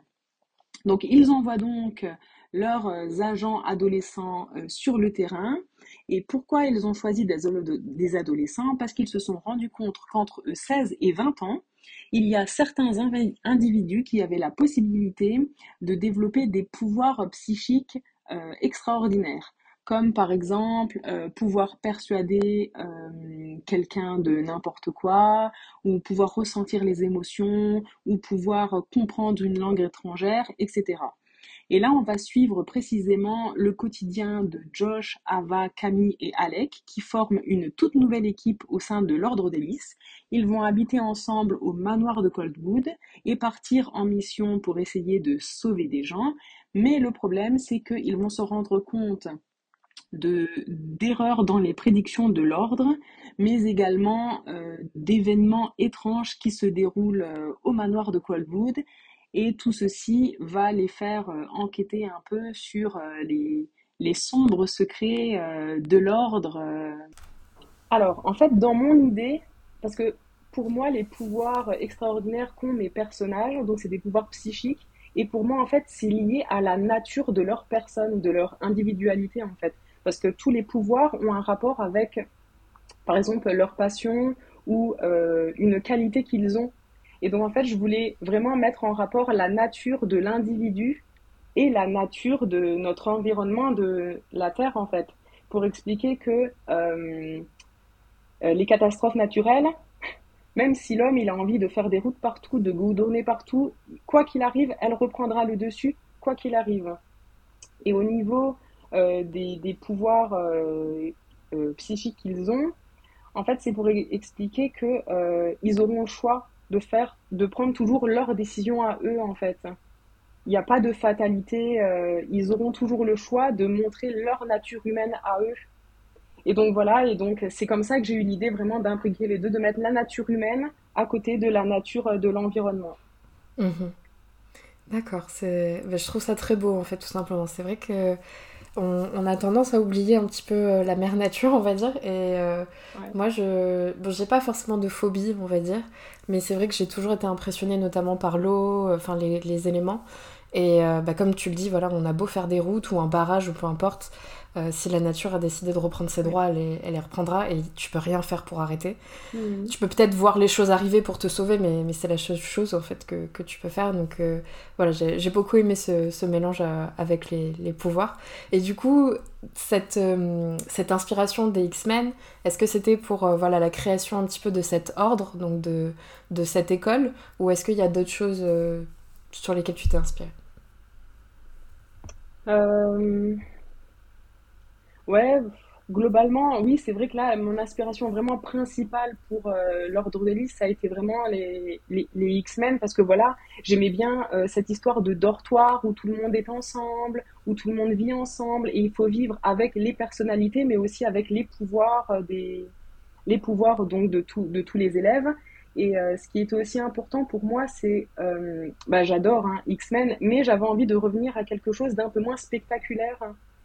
Speaker 2: Donc ils envoient donc leurs euh, agents adolescents euh, sur le terrain. Et pourquoi ils ont choisi des adolescents? Parce qu'ils se sont rendus compte qu'entre 16 et 20 ans, il y a certains individus qui avaient la possibilité de développer des pouvoirs psychiques euh, extraordinaires comme par exemple pouvoir persuader quelqu'un de n'importe quoi, ou pouvoir ressentir les émotions, ou pouvoir comprendre une langue étrangère, etc. Et là, on va suivre précisément le quotidien de Josh, Ava, Camille et Alec, qui forment une toute nouvelle équipe au sein de l'Ordre d'Hélice. Ils vont habiter ensemble au manoir de Coldwood et partir en mission pour essayer de sauver des gens. Mais le problème, c'est qu'ils vont se rendre compte d'erreurs dans les prédictions de l'ordre, mais également euh, d'événements étranges qui se déroulent euh, au manoir de Qualwood. Et tout ceci va les faire euh, enquêter un peu sur les, les, sombres secrets de l'ordre. Alors, en fait, dans mon idée, parce que pour moi, les pouvoirs extraordinaires qu'ont mes personnages, donc c'est des pouvoirs psychiques, et pour moi, en fait, c'est lié à la nature de leur personne, de leur individualité, en fait parce que tous les pouvoirs ont un rapport avec, par exemple, leur passion ou euh, une qualité qu'ils ont. Et donc, en fait, je voulais vraiment mettre en rapport la nature de l'individu et la nature de notre environnement, de la Terre, en fait, pour expliquer que euh, euh, les catastrophes naturelles, même si l'homme il a envie de faire des routes partout, de goudronner partout, quoi qu'il arrive, elle reprendra le dessus, quoi qu'il arrive. Et au niveau euh, des, pouvoirs euh, euh, psychiques qu'ils ont, en fait, c'est pour expliquer que ils auront le choix de faire, de prendre toujours leurs décisions à eux, en fait. Il n'y a pas de fatalité. ils auront toujours le choix de montrer leur nature humaine à eux. Et donc voilà, et donc c'est comme ça que j'ai eu l'idée vraiment d'imbriquer les deux, de mettre la nature humaine à côté de la nature de l'environnement.
Speaker 1: Mhm. D'accord, ben, je trouve ça très beau en fait, tout simplement. C'est vrai que on, a tendance à oublier un petit peu euh, la mère nature, on va dire. Et euh, moi, je bon, j'ai pas forcément de phobie, on va dire, mais c'est vrai que j'ai toujours été impressionnée notamment par l'eau, euh, enfin les, les, éléments. Et bah, comme tu le dis, voilà, on a beau faire des routes ou un barrage ou peu importe, euh, si la nature a décidé de reprendre ses droits, elle les, elle reprendra et tu peux rien faire pour arrêter. Mm. Tu peux peut-être voir les choses arriver pour te sauver, mais, mais c'est la seule chose en fait que, que tu peux faire. Donc euh, voilà, j'ai beaucoup aimé ce, ce mélange euh, avec les, les, pouvoirs. Et du coup, cette, cette inspiration des X-Men, est-ce que c'était pour voilà, la création un petit peu de cet ordre, donc de, de cette école, ou est-ce qu'il y a d'autres choses sur lesquelles tu t'es inspiré
Speaker 2: Ouais, globalement, oui, c'est vrai que là, mon inspiration vraiment principale pour euh, l'Ordre d'Hélice, ça a été vraiment les, les, X-Men, parce que voilà, j'aimais bien euh, cette histoire de dortoir où tout le monde est ensemble, où tout le monde vit ensemble, et il faut vivre avec les personnalités, mais aussi avec les pouvoirs euh, des les pouvoirs donc de, tout, de tous les élèves. Et euh, ce qui était aussi important pour moi, c'est, euh, bah, j'adore hein, X-Men, mais j'avais envie de revenir à quelque chose d'un peu moins spectaculaire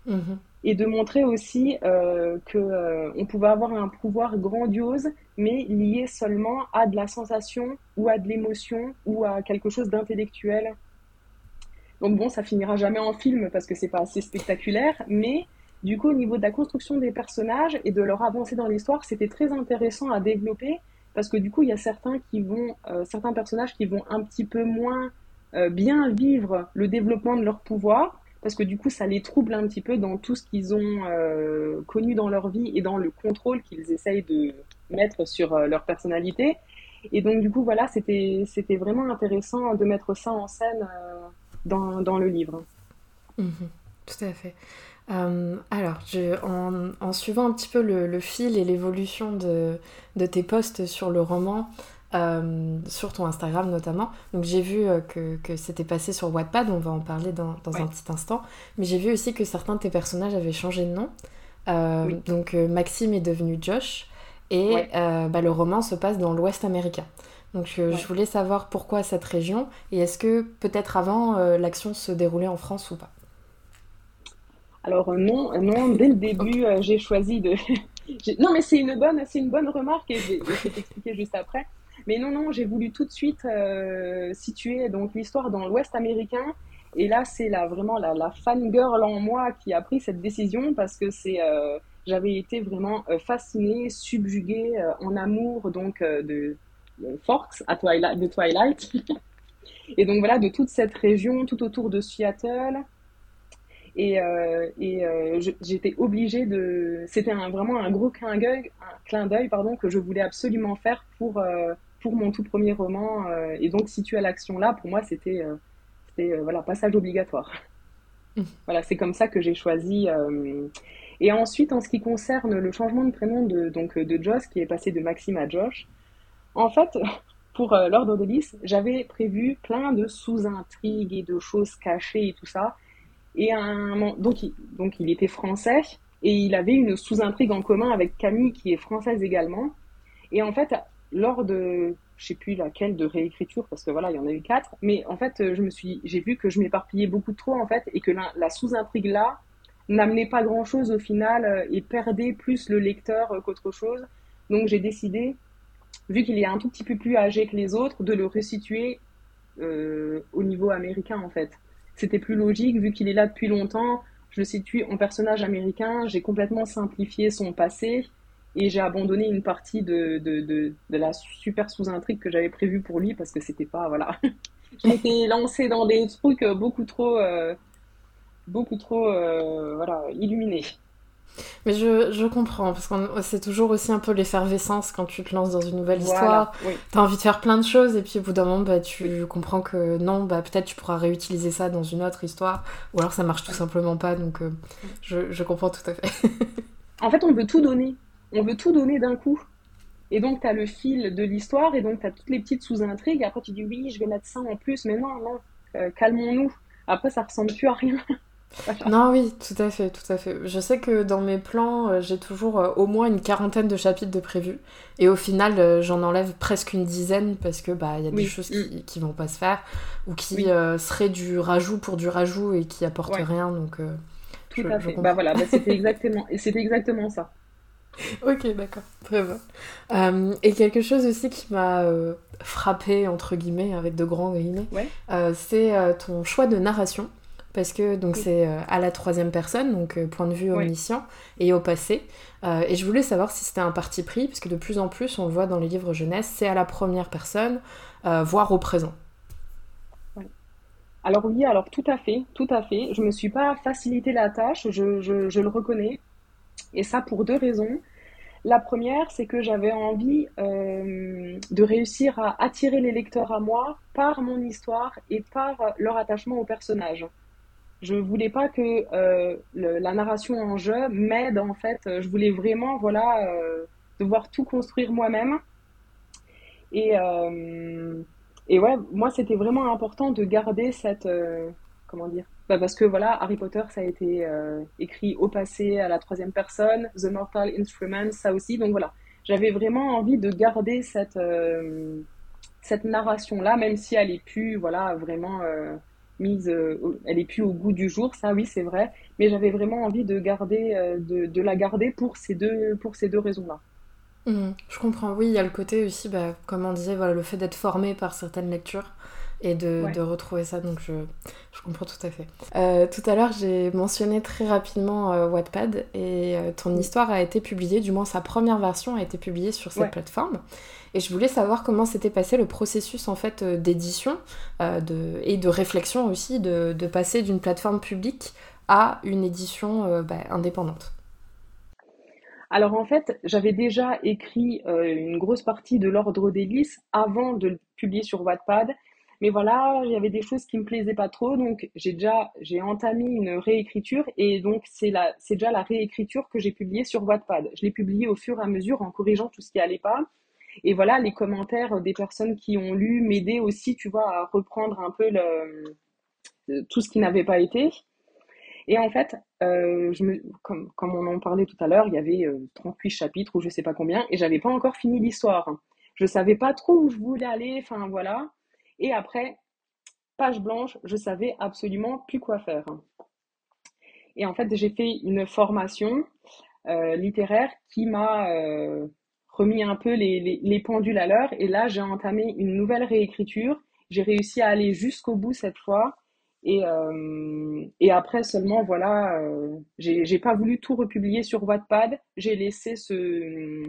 Speaker 1: Mhm.
Speaker 2: et de montrer aussi euh, que euh, on pouvait avoir un pouvoir grandiose, mais lié seulement à de la sensation ou à de l'émotion ou à quelque chose d'intellectuel. Donc bon, ça finira jamais en film parce que c'est pas assez spectaculaire, mais du coup, au niveau de la construction des personnages et de leur avancée dans l'histoire, c'était très intéressant à développer parce que du coup, il y a certains qui vont, euh, certains personnages qui vont un petit peu moins euh, bien vivre le développement de leur pouvoir parce que du coup, ça les trouble un petit peu dans tout ce qu'ils ont euh, connu dans leur vie et dans le contrôle qu'ils essayent de mettre sur leur personnalité. Et donc, du coup, voilà, c'était, c'était vraiment intéressant de mettre ça en scène dans, dans le livre.
Speaker 1: Mhm. Tout à fait. Euh, alors, je- en, en suivant un petit peu le, le fil et l'évolution de, de tes posts sur le roman, euh, sur ton Instagram notamment, donc j'ai vu euh, que, que c'était passé sur Wattpad, on va en parler dans, dans un petit instant, mais j'ai vu aussi que certains de tes personnages avaient changé de nom. Euh,
Speaker 2: Oui.
Speaker 1: donc Maxime est devenu Josh, et
Speaker 2: Ouais.
Speaker 1: bah, le roman se passe dans l'Ouest américain. Donc
Speaker 2: Ouais.
Speaker 1: je voulais savoir pourquoi cette région, et est-ce que peut-être avant l'action se déroulait en France ou pas?
Speaker 2: Alors euh, non, euh, non, dès le début, euh, j'ai choisi de... Non, mais c'est une bonne, c'est une bonne remarque et je vais, je vais t'expliquer juste après. Mais non, non, j'ai voulu tout de suite euh, situer donc l'histoire dans l'Ouest américain. Et là, c'est la, vraiment la, la fangirl en moi qui a pris cette décision parce que c'est, euh, j'avais été vraiment fascinée, subjuguée euh, en amour donc de, de Forks à Twilight, de Twilight. Et donc voilà, de toute cette région, tout autour de Seattle. Et, euh, et euh, j'étais obligée de. C'était un, vraiment un gros clin d'œil, un clin d'œil, pardon, que je voulais absolument faire pour, euh, pour mon tout premier roman. et donc, si tu as l'action là, pour moi, c'était voilà, passage obligatoire. Voilà, c'est comme ça que j'ai choisi. Et ensuite, en ce qui concerne le changement de prénom de, donc, de Josh, qui est passé de Maxime à Josh, en fait, pour l'ordre de j'avais prévu plein de sous-intrigues et de choses cachées et tout ça. Et donc, il, était français et il avait une sous-intrigue en commun avec Camille qui est française également. Et en fait, lors de, je sais plus laquelle de réécriture parce que voilà, il y en a eu quatre, mais en fait, je me suis, j'ai vu que je m'éparpillais beaucoup trop en fait et que la, sous-intrigue là n'amenait pas grand-chose au final euh, et perdait plus le lecteur euh, qu'autre chose. Donc j'ai décidé, vu qu'il est un tout petit peu plus âgé que les autres, de le resituer euh, au niveau américain en fait. C'était plus logique vu qu'il est là depuis longtemps. Je le situe en personnage américain. J'ai complètement simplifié son passé et j'ai abandonné une partie de, de, la super sous-intrigue que j'avais prévue pour lui parce que c'était pas voilà. Je m'étais lancée dans des trucs beaucoup trop euh, beaucoup trop euh, voilà illuminés.
Speaker 1: Mais je, je comprends, parce que c'est toujours aussi un peu l'effervescence quand tu te lances dans une nouvelle
Speaker 2: Voilà,
Speaker 1: histoire.
Speaker 2: oui,
Speaker 1: T'as envie de faire plein de choses, et puis au bout d'un moment, bah,
Speaker 2: oui,
Speaker 1: tu comprends que non, bah, peut-être tu pourras réutiliser ça dans une autre histoire, ou alors ça marche tout simplement pas, donc euh, je, je comprends tout à fait.
Speaker 2: En fait, on veut tout donner. On veut tout donner d'un coup. Et donc, tu as le fil de l'histoire, et donc tu as toutes les petites sous-intrigues. Après, tu dis oui, je vais mettre ça en plus, mais non, non, euh, calmons-nous. Après, ça ressemble plus à rien.
Speaker 1: Non, oui, tout à fait, tout à fait. Je sais que dans mes plans, euh, j'ai toujours euh, au moins une quarantaine de chapitres de prévus, et au final, euh, j'en enlève presque une dizaine, parce que bah, il y a des choses
Speaker 2: mm,
Speaker 1: qui, qui vont pas se faire, ou qui
Speaker 2: oui,
Speaker 1: euh, seraient du rajout pour du rajout et qui apportent
Speaker 2: ouais,
Speaker 1: rien, donc euh,
Speaker 2: tout
Speaker 1: je,
Speaker 2: à fait. Bah voilà, bah, c'était exactement, et c'était exactement ça.
Speaker 1: Ok, d'accord, très bien. Euh, et quelque chose aussi qui m'a frappé, entre guillemets, avec de grands guillemets,
Speaker 2: Ouais,
Speaker 1: c'est ton choix de narration. Parce que donc
Speaker 2: oui,
Speaker 1: c'est euh, à la troisième personne, donc euh, point de vue omniscient et au passé. Euh, et je voulais savoir si c'était un parti pris, parce que de plus en plus, on le voit dans les livres jeunesse, c'est à la première personne, euh, voire au présent.
Speaker 2: Alors oui, alors tout à fait, tout à fait. Je me suis pas facilité la tâche, je, je, je le reconnais. Et ça pour deux raisons. La première, c'est que j'avais envie euh, de réussir à attirer les lecteurs à moi par mon histoire et par leur attachement au personnage. Je voulais pas que euh, la narration en jeu m'aide en fait. Je voulais vraiment, voilà, euh, devoir tout construire moi-même. Et, euh, et ouais, moi, c'était vraiment important de garder cette, euh, comment dire, bah, parce que voilà, Harry Potter, ça a été euh, écrit au passé, à la troisième personne, The Mortal Instruments, ça aussi. Donc voilà, j'avais vraiment envie de garder cette, cette narration-là, même si elle est plus, voilà, vraiment mise, elle est plus au goût du jour, ça oui, c'est vrai, mais j'avais vraiment envie de garder, de, de, la garder pour ces deux, pour ces deux raisons-là.
Speaker 1: Mmh, je comprends, oui, il y a le côté aussi, bah, comme on disait, voilà, le fait d'être formé par certaines lectures et de, de retrouver ça, donc je, je, comprends tout à fait. Euh, tout à l'heure, j'ai mentionné très rapidement euh, Wattpad et euh, ton histoire a été publiée, du moins sa première version a été publiée sur cette plateforme. Et je voulais savoir comment s'était passé le processus en fait d'édition de, et de réflexion aussi de, de passer d'une plateforme publique à une édition bah, indépendante.
Speaker 2: Alors en fait, j'avais déjà écrit une grosse partie de l'ordre d'hélice avant de le publier sur Wattpad mais voilà, il y avait des choses qui me plaisaient pas trop, donc j'ai déjà j'ai entamé une réécriture et donc c'est la c'est déjà la réécriture que j'ai publiée sur Wattpad. Je l'ai publiée au fur et à mesure en corrigeant tout ce qui allait pas. Et voilà, les commentaires des personnes qui ont lu m'aidaient aussi, tu vois, à reprendre un peu le, tout ce qui n'avait pas été. Et en fait, euh, je me, comme, comme on en parlait tout à l'heure, il y avait 38 euh, chapitres ou je sais pas combien, et j'avais pas encore fini l'histoire. Je savais pas trop où je voulais aller, enfin voilà. Et après, page blanche, je savais absolument plus quoi faire. Et en fait, j'ai fait une formation euh, littéraire qui m'a euh, remis un peu les, pendules à l'heure. Et là, j'ai entamé une nouvelle réécriture. J'ai réussi à aller jusqu'au bout cette fois. Et, euh, et après seulement, voilà, j'ai pas voulu tout republier sur Wattpad. J'ai laissé ce,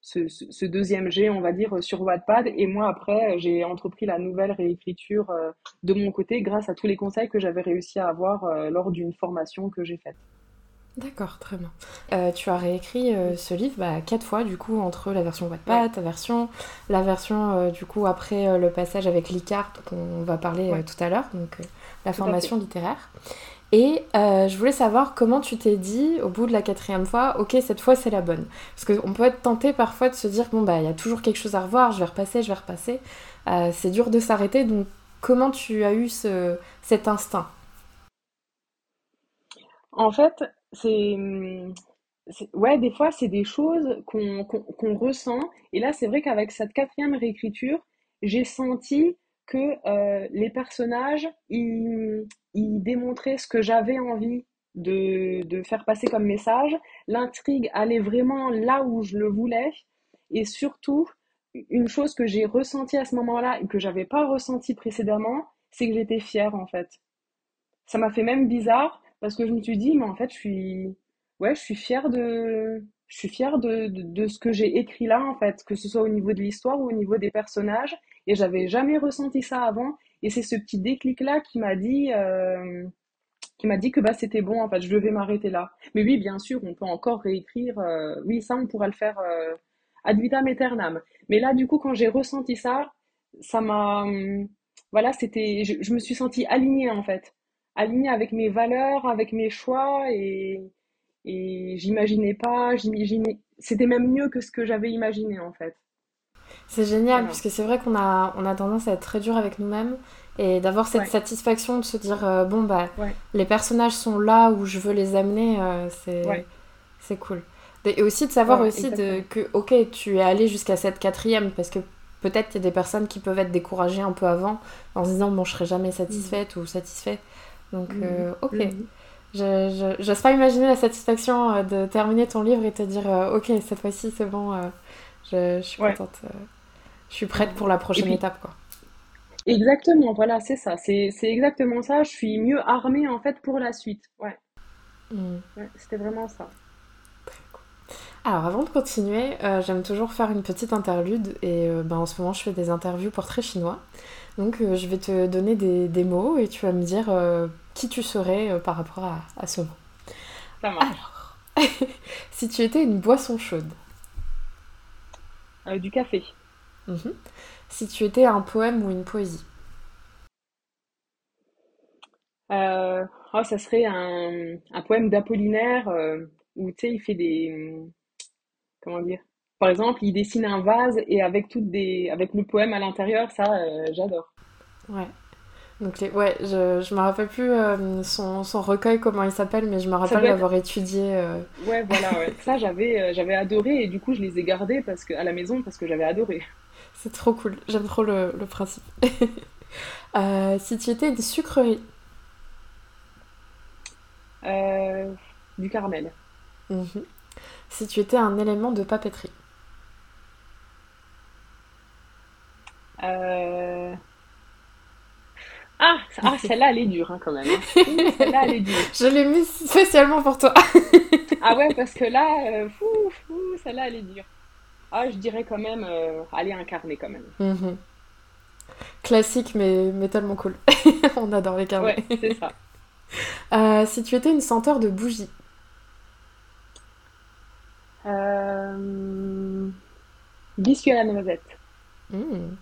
Speaker 2: ce, deuxième G, on va dire, sur Wattpad. Et moi, après, j'ai entrepris la nouvelle réécriture euh, de mon côté grâce à tous les conseils que j'avais réussi à avoir euh, lors d'une formation que j'ai faite.
Speaker 1: D'accord, très bien. Euh, tu as réécrit ce livre bah, quatre fois, du coup, entre la version Wattpad, ta version, la version, du coup, après le passage avec l'ICAR, qu'on va parler tout à l'heure, donc la formation littéraire. Et euh, je voulais savoir comment tu t'es dit au bout de la quatrième fois, ok, cette fois c'est la bonne. Parce qu'on peut être tenté parfois de se dire, bon, bah, il y a toujours quelque chose à revoir, je vais repasser, je vais repasser. Euh, c'est dur de s'arrêter, donc comment tu as eu ce, cet instinct?
Speaker 2: En fait, c'est. Ouais, des fois, c'est des choses qu'on ressent. Et là, c'est vrai qu'avec cette quatrième réécriture, j'ai senti que euh, les personnages, ils, démontraient ce que j'avais envie de, de, faire passer comme message. L'intrigue allait vraiment là où je le voulais. Et surtout, une chose que j'ai ressentie à ce moment-là et que j'avais pas ressenti précédemment, c'est que j'étais fière en fait. Ça m'a fait même bizarre parce que je me suis dit, mais en fait, je suis, ouais, je suis fière de, je suis fière de, de, ce que j'ai écrit là en fait, que ce soit au niveau de l'histoire ou au niveau des personnages. Et j'avais jamais ressenti ça avant. Et c'est ce petit déclic-là qui m'a dit, euh, qui m'a dit que bah, c'était bon, en fait, je devais m'arrêter là. Mais oui, bien sûr, on peut encore réécrire. Euh, oui, ça, on pourra le faire euh, ad vitam aeternam. Mais là, du coup, quand j'ai ressenti ça, ça m'a. voilà, c'était. Je, me suis sentie alignée, en fait. Alignée avec mes valeurs, avec mes choix. Et, et j'imaginais pas. J'imaginais. C'était même mieux que ce que j'avais imaginé, en fait.
Speaker 1: C'est génial, parce que c'est vrai qu'on a, on a tendance à être très dur avec nous-mêmes et d'avoir cette satisfaction de se dire euh, bon, bah, les personnages sont là où je veux les amener, euh, c'est c'est cool. Et aussi de savoir aussi de, que, ok, tu es allé jusqu'à cette quatrième, parce que peut-être qu'il y a des personnes qui peuvent être découragées un peu avant en se disant bon, je serai jamais satisfaite ou satisfait. Donc, euh, ok. Je J'ose pas imaginer la satisfaction de terminer ton livre et te dire ok, cette fois-ci c'est bon, je, je, suis contente je suis prête pour la prochaine étape, quoi.
Speaker 2: Exactement, voilà, c'est ça. C'est exactement ça. Je suis mieux armée, en fait, pour la suite. Ouais. Hmm. C'était vraiment ça.
Speaker 1: Alors avant de continuer, euh, j'aime toujours faire une petite interlude et euh, ben, en ce moment je fais des interviews portraits chinois. Donc euh, je vais te donner des, des, mots et tu vas me dire qui tu serais par rapport à, à, ce mot.
Speaker 2: Ça marche.
Speaker 1: Alors, si tu étais une boisson chaude.
Speaker 2: du café.
Speaker 1: Mhm. Si tu étais un poème ou une poésie
Speaker 2: euh, oh, ça serait un, poème d'Apollinaire euh, où tu sais, il fait des. Comment dire Par exemple, il dessine un vase et avec, toutes des, avec le poème à l'intérieur, ça, euh, j'adore.
Speaker 1: Ouais. Donc, les... ouais, je, je me rappelle plus euh, son, son, recueil, comment il s'appelle, mais je me rappelle l'avoir étudié. Euh.
Speaker 2: Ouais, voilà, ouais. ça j'avais j'avais adoré et du coup je les ai gardés parce que, à la maison parce que j'avais adoré.
Speaker 1: C'est trop cool, j'aime trop le, le principe. si tu étais une sucrerie
Speaker 2: Du caramel.
Speaker 1: Mhm. Si tu étais un élément de papeterie
Speaker 2: euh... Ah, ah celle-là, elle est dure hein, quand même. Hein. Celle-là, elle est dure.
Speaker 1: Je l'ai mise spécialement pour toi.
Speaker 2: ah ouais, parce que là, euh, fou, fou, celle-là, elle est dure. Ah, je dirais quand même, euh, aller incarner quand même.
Speaker 1: Mhm. Classique, mais, mais tellement cool. On adore les carnets.
Speaker 2: Ouais, c'est ça.
Speaker 1: Euh, si tu étais une senteur de bougie
Speaker 2: euh... Biscuit à la noisette.
Speaker 1: Hmm.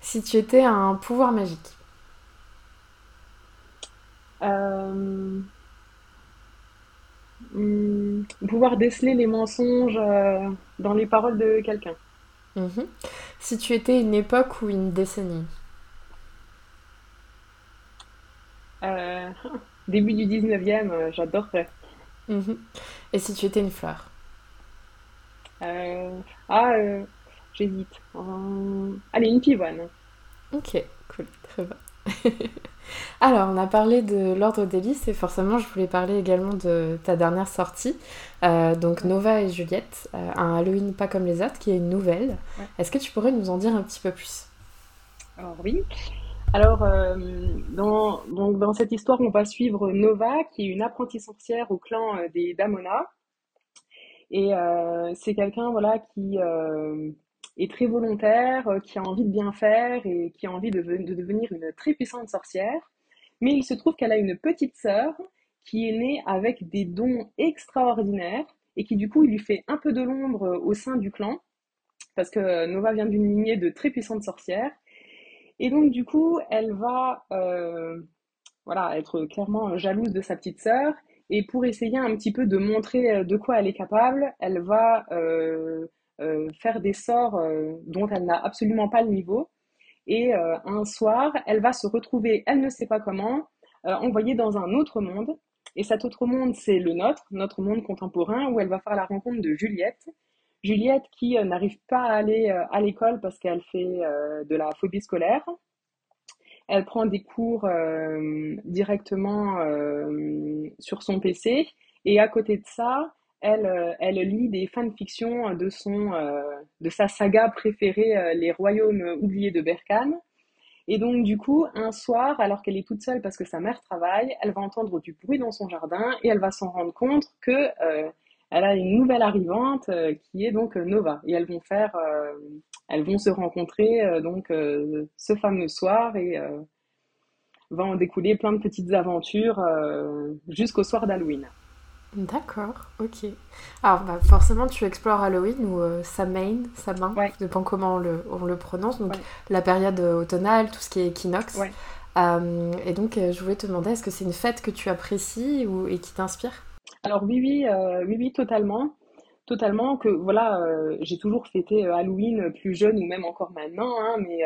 Speaker 1: Si tu étais un pouvoir magique
Speaker 2: euh, hmm, pouvoir déceler les mensonges euh, dans les paroles de quelqu'un.
Speaker 1: Mhm. Si tu étais une époque ou une décennie
Speaker 2: euh, Début du 19e, j'adorerais.
Speaker 1: Mhm. Et si tu étais une fleur
Speaker 2: Ah, j'hésite. Allez, une pivoine.
Speaker 1: Ok, cool, très bien. Alors, on a parlé de l'ordre des listes et forcément, je voulais parler également de ta dernière sortie, euh, donc Nova et Juliette, euh, un Halloween pas comme les autres, qui est une nouvelle. Est-ce que tu pourrais nous en dire un petit peu plus?
Speaker 2: Alors oui. Alors, euh, dans, donc, dans cette histoire, on va suivre Nova, qui est une apprentie sorcière au clan des Damona. Et c'est quelqu'un voilà, qui est très volontaire, euh, qui a envie de bien faire et qui a envie de, devenir une très puissante sorcière. Mais il se trouve qu'elle a une petite sœur qui est née avec des dons extraordinaires et qui du coup lui fait un peu de l'ombre euh, au sein du clan parce que Nova vient d'une lignée de très puissantes sorcières. Et donc du coup elle va euh, voilà, être clairement jalouse de sa petite sœur et pour essayer un petit peu de montrer de quoi elle est capable, elle va euh, faire des sorts euh, dont elle n'a absolument pas le niveau. Et euh, un soir, elle va se retrouver, elle ne sait pas comment, envoyée dans un autre monde. Et cet autre monde, c'est le nôtre, notre monde contemporain, où elle va faire la rencontre de Juliette. Juliette qui n'arrive pas à aller à l'école parce qu'elle fait de la phobie scolaire. Elle prend des cours directement sur son PC. Et à côté de ça, elle, euh, elle lit des fanfictions de, son, euh, de sa saga préférée, euh, Les Royaumes oubliés de Berkane. Et donc, du coup, un soir, alors qu'elle est toute seule parce que sa mère travaille, elle va entendre du bruit dans son jardin et elle va s'en rendre compte que elle a une nouvelle arrivante qui est donc Nova. Et elles vont faire, elles vont se rencontrer donc ce fameux soir et va en découler plein de petites aventures jusqu'au soir d'Halloween.
Speaker 1: D'accord, ok. Alors bah, forcément tu explores Halloween ou euh, Samhain, Samhain, ouais. dépend comment on le, on le prononce, donc la période automnale, tout ce qui est équinoxe. Euh, et donc euh, je voulais te demander, est-ce que c'est une fête que tu apprécies ou, et qui t'inspire?
Speaker 2: Alors oui, oui, euh, oui, oui, totalement. Totalement, que voilà, j'ai toujours fêté Halloween plus jeune ou même encore maintenant, hein, mais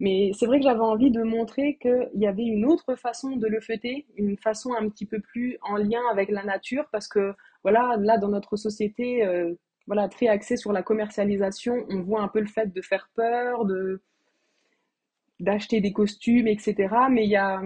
Speaker 2: mais c'est vrai que j'avais envie de montrer qu'il y avait une autre façon de le fêter, une façon un petit peu plus en lien avec la nature, parce que voilà, là dans notre société, euh, voilà, très axée sur la commercialisation, on voit un peu le fait de faire peur, de d'acheter des costumes, etc. Mais il y a,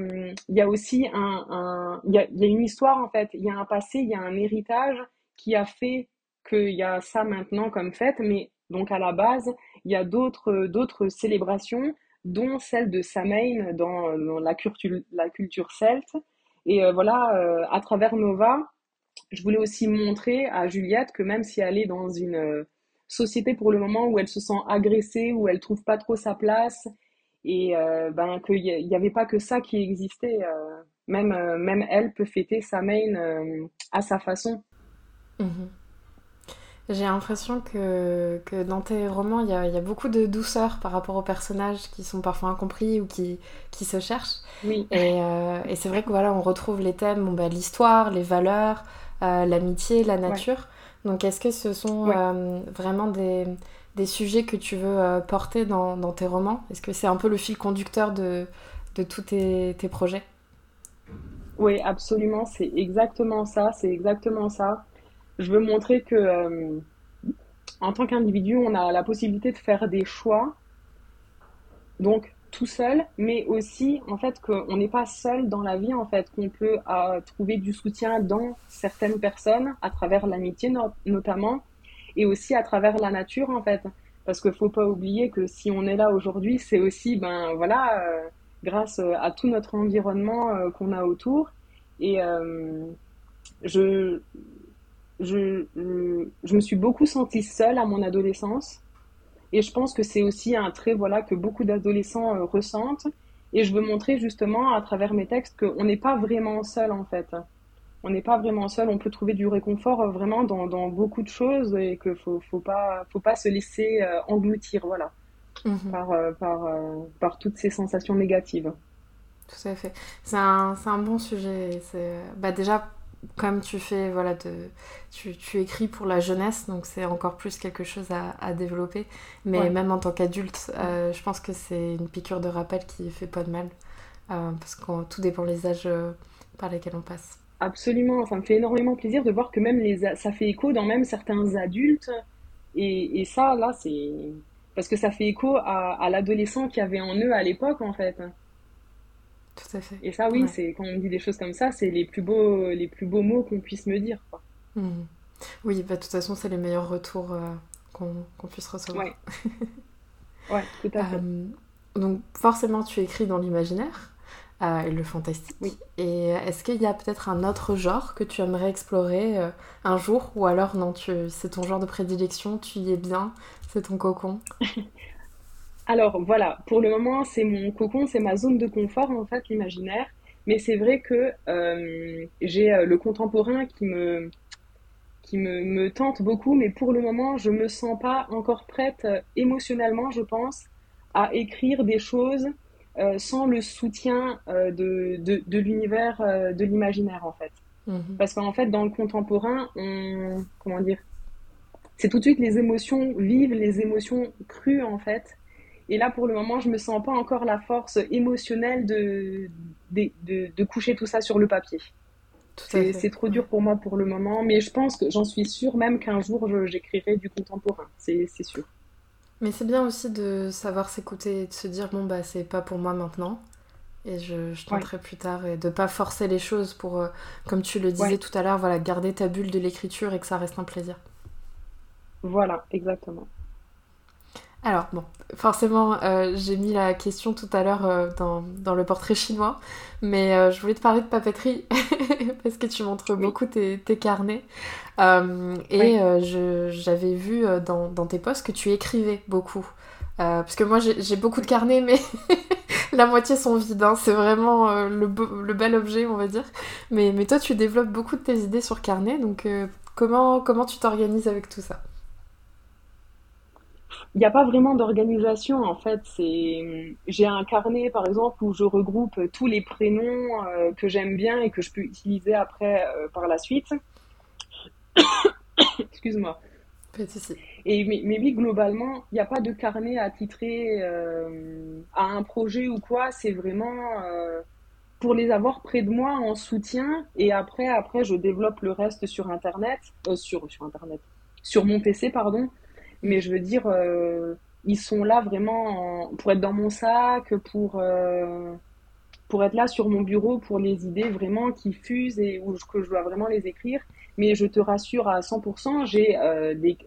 Speaker 2: y a aussi un, y a, y a une histoire en fait, il y a un passé, il y a un héritage qui a fait qu'il y a ça maintenant comme fête, mais donc à la base, il y a d'autres célébrations dont celle de Samhain dans, la, culture, la culture celte. Et euh, voilà, euh, à travers Nova, je voulais aussi montrer à Juliette que même si elle est dans une euh, société pour le moment où elle se sent agressée, où elle trouve pas trop sa place, et ben qu'il n'y avait pas que ça qui existait. même, même elle peut fêter Samhain à sa façon.
Speaker 1: Mhm. J'ai l'impression que, que, dans tes romans, il y a, y a, beaucoup de douceur par rapport aux personnages qui sont parfois incompris ou qui, qui se cherchent.
Speaker 2: Oui.
Speaker 1: Et, euh, et c'est vrai que voilà, on retrouve les thèmes, bon, bah, l'histoire, les valeurs, euh, l'amitié, la nature. Donc est-ce que ce sont euh, vraiment des, des, sujets que tu veux porter dans, dans tes romans? Est-ce que c'est un peu le fil conducteur de, de tous tes, tes projets?
Speaker 2: Oui, absolument, c'est exactement ça, c'est exactement ça. Je veux montrer que euh, en tant qu'individu, on a la possibilité de faire des choix, donc tout seul, mais aussi en fait qu'on n'est pas seul dans la vie, en fait, qu'on peut euh, trouver du soutien dans certaines personnes, à travers l'amitié notamment, et aussi à travers la nature, en fait. Parce qu'il faut pas oublier que si on est là aujourd'hui, c'est aussi, ben voilà, euh, grâce à tout notre environnement qu'on a autour. Et je, je, je, me suis beaucoup sentie seule à mon adolescence. Et je pense que c'est aussi un trait voilà, que beaucoup d'adolescents euh, ressentent. Et je veux montrer justement à travers mes textes qu'on n'est pas vraiment seul en fait. On n'est pas vraiment seul, on peut trouver du réconfort euh, vraiment dans, dans beaucoup de choses et qu'il ne faut, faut, pas, faut pas se laisser euh, engloutir voilà, mhm. par, par, par toutes ces sensations négatives.
Speaker 1: Tout à fait. C'est un, un, bon sujet. Bah déjà, comme tu fais, voilà, de, tu, tu, écris pour la jeunesse, donc c'est encore plus quelque chose à, à développer. Mais même en tant qu'adulte, euh, je pense que c'est une piqûre de rappel qui fait pas de mal, euh, parce que tout dépend des âges euh, par lesquels on passe.
Speaker 2: Absolument, ça me fait énormément plaisir de voir que même les, ça fait écho dans même certains adultes. Et, et ça, là, c'est parce que ça fait écho à, à l'adolescent qui avait en eux à l'époque, en fait.
Speaker 1: Tout à fait.
Speaker 2: Et ça, oui, c'est quand on dit des choses comme ça, c'est les plus beaux, les plus beaux mots qu'on puisse me dire. Quoi.
Speaker 1: Hmm. Oui, bah, de toute façon, c'est les meilleurs retours euh, qu'on puisse recevoir.
Speaker 2: Ouais. ouais, tout à fait. Euh,
Speaker 1: donc, forcément, tu écris dans l'imaginaire euh, et le fantastique.
Speaker 2: Oui.
Speaker 1: Et est-ce qu'il y a peut-être un autre genre que tu aimerais explorer un jour? Ou alors, non, tu... c'est ton genre de prédilection, tu y es bien, c'est ton cocon?
Speaker 2: Alors voilà, pour le moment, c'est mon cocon, c'est ma zone de confort en fait, l'imaginaire. Mais c'est vrai que euh, j'ai euh, le contemporain qui me qui me, me, tente beaucoup, mais pour le moment, je me sens pas encore prête euh, émotionnellement, je pense, à écrire des choses euh, sans le soutien de, de, de l'univers de l'imaginaire en fait. Mhm. Parce qu'en fait, dans le contemporain, on comment dire, c'est tout de suite les émotions vives, les émotions crues en fait. Et là, pour le moment, je me sens pas encore la force émotionnelle de, de, de, coucher tout ça sur le papier. C'est trop dur pour moi pour le moment, mais je pense que j'en suis sûre même qu'un jour j'écrirai du contemporain, c'est sûr.
Speaker 1: Mais c'est bien aussi de savoir s'écouter et de se dire bon bah c'est pas pour moi maintenant et je, je tenterai plus tard et de pas forcer les choses pour, euh, comme tu le disais tout à l'heure, voilà, garder ta bulle de l'écriture et que ça reste un plaisir.
Speaker 2: Voilà, exactement.
Speaker 1: Alors, bon, forcément, euh, j'ai mis la question tout à l'heure euh, dans, le portrait chinois, mais euh, je voulais te parler de papeterie parce que tu montres beaucoup tes, carnets. et j'avais vu dans, tes posts que tu écrivais beaucoup. parce que moi, j'ai beaucoup de carnets, mais la moitié sont vides. Hein. C'est vraiment le, le, bel objet, on va dire. Mais, mais toi, tu développes beaucoup de tes idées sur carnet, donc comment, comment tu t'organises avec tout ça?
Speaker 2: Il n'y a pas vraiment d'organisation en fait. C'est j'ai un carnet par exemple où je regroupe tous les prénoms euh, que j'aime bien et que je peux utiliser après euh, par la suite. Excuse-moi. Et mais, mais, oui, globalement, il n'y a pas de carnet à titrer euh, à un projet ou quoi. C'est vraiment pour les avoir près de moi en soutien. Et après, après, je développe le reste sur Internet, sur sur Internet, sur mon PC, pardon mais je veux dire, euh, ils sont là vraiment pour être dans mon sac, pour, euh, pour être là sur mon bureau pour les idées vraiment qui fusent et où, que je dois vraiment les écrire. Mais je te rassure à 100%, j'ai euh, des,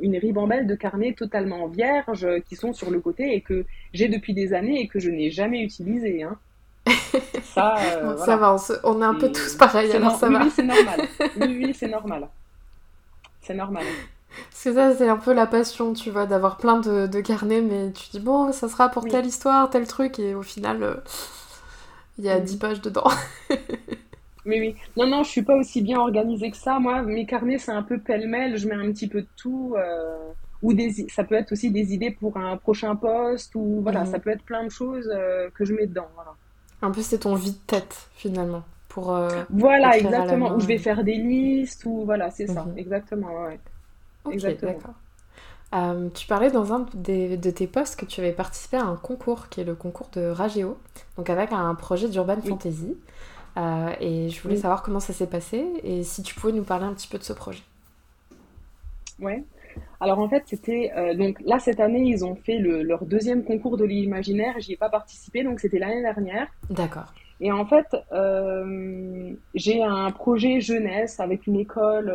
Speaker 2: une ribambelle de carnets totalement vierges qui sont sur le côté et que j'ai depuis des années et que je n'ai jamais utilisé. Hein.
Speaker 1: Ça, ça va, on, est un peu tous pareils, alors ça
Speaker 2: oui,
Speaker 1: va.
Speaker 2: Oui, c'est normal. Oui, oui, c'est normal. C'est normal.
Speaker 1: Parce que ça, c'est un peu la passion, tu vois, d'avoir plein de, carnets, mais tu dis, bon, ça sera pour telle histoire, tel truc, et au final, euh, il y a 10 pages dedans.
Speaker 2: Mais oui. Non, non, je suis pas aussi bien organisée que ça. Moi, mes carnets, c'est un peu pêle-mêle. Je mets un petit peu de tout. Euh, ou des, ça peut être aussi des idées pour un prochain poste. Ou voilà, mhm. ça peut être plein de choses euh, que je mets dedans. Voilà.
Speaker 1: Un peu, c'est ton vide-tête, finalement. Pour,
Speaker 2: voilà, exactement. Où je vais faire des listes. Ou voilà, c'est ça. Mhm. Exactement, ouais.
Speaker 1: Ok, d'accord. Euh, tu parlais dans un de tes posts que tu avais participé à un concours qui est le concours de Rageo, donc avec un projet d'urban fantasy. Euh, et je voulais savoir comment ça s'est passé et si tu pouvais nous parler un petit peu de ce projet.
Speaker 2: Ouais. Alors en fait, c'était euh, donc là cette année ils ont fait leur deuxième concours de l'imaginaire. J'y ai pas participé donc c'était l'année dernière.
Speaker 1: D'accord.
Speaker 2: Et en fait, euh, j'ai un projet jeunesse avec une école.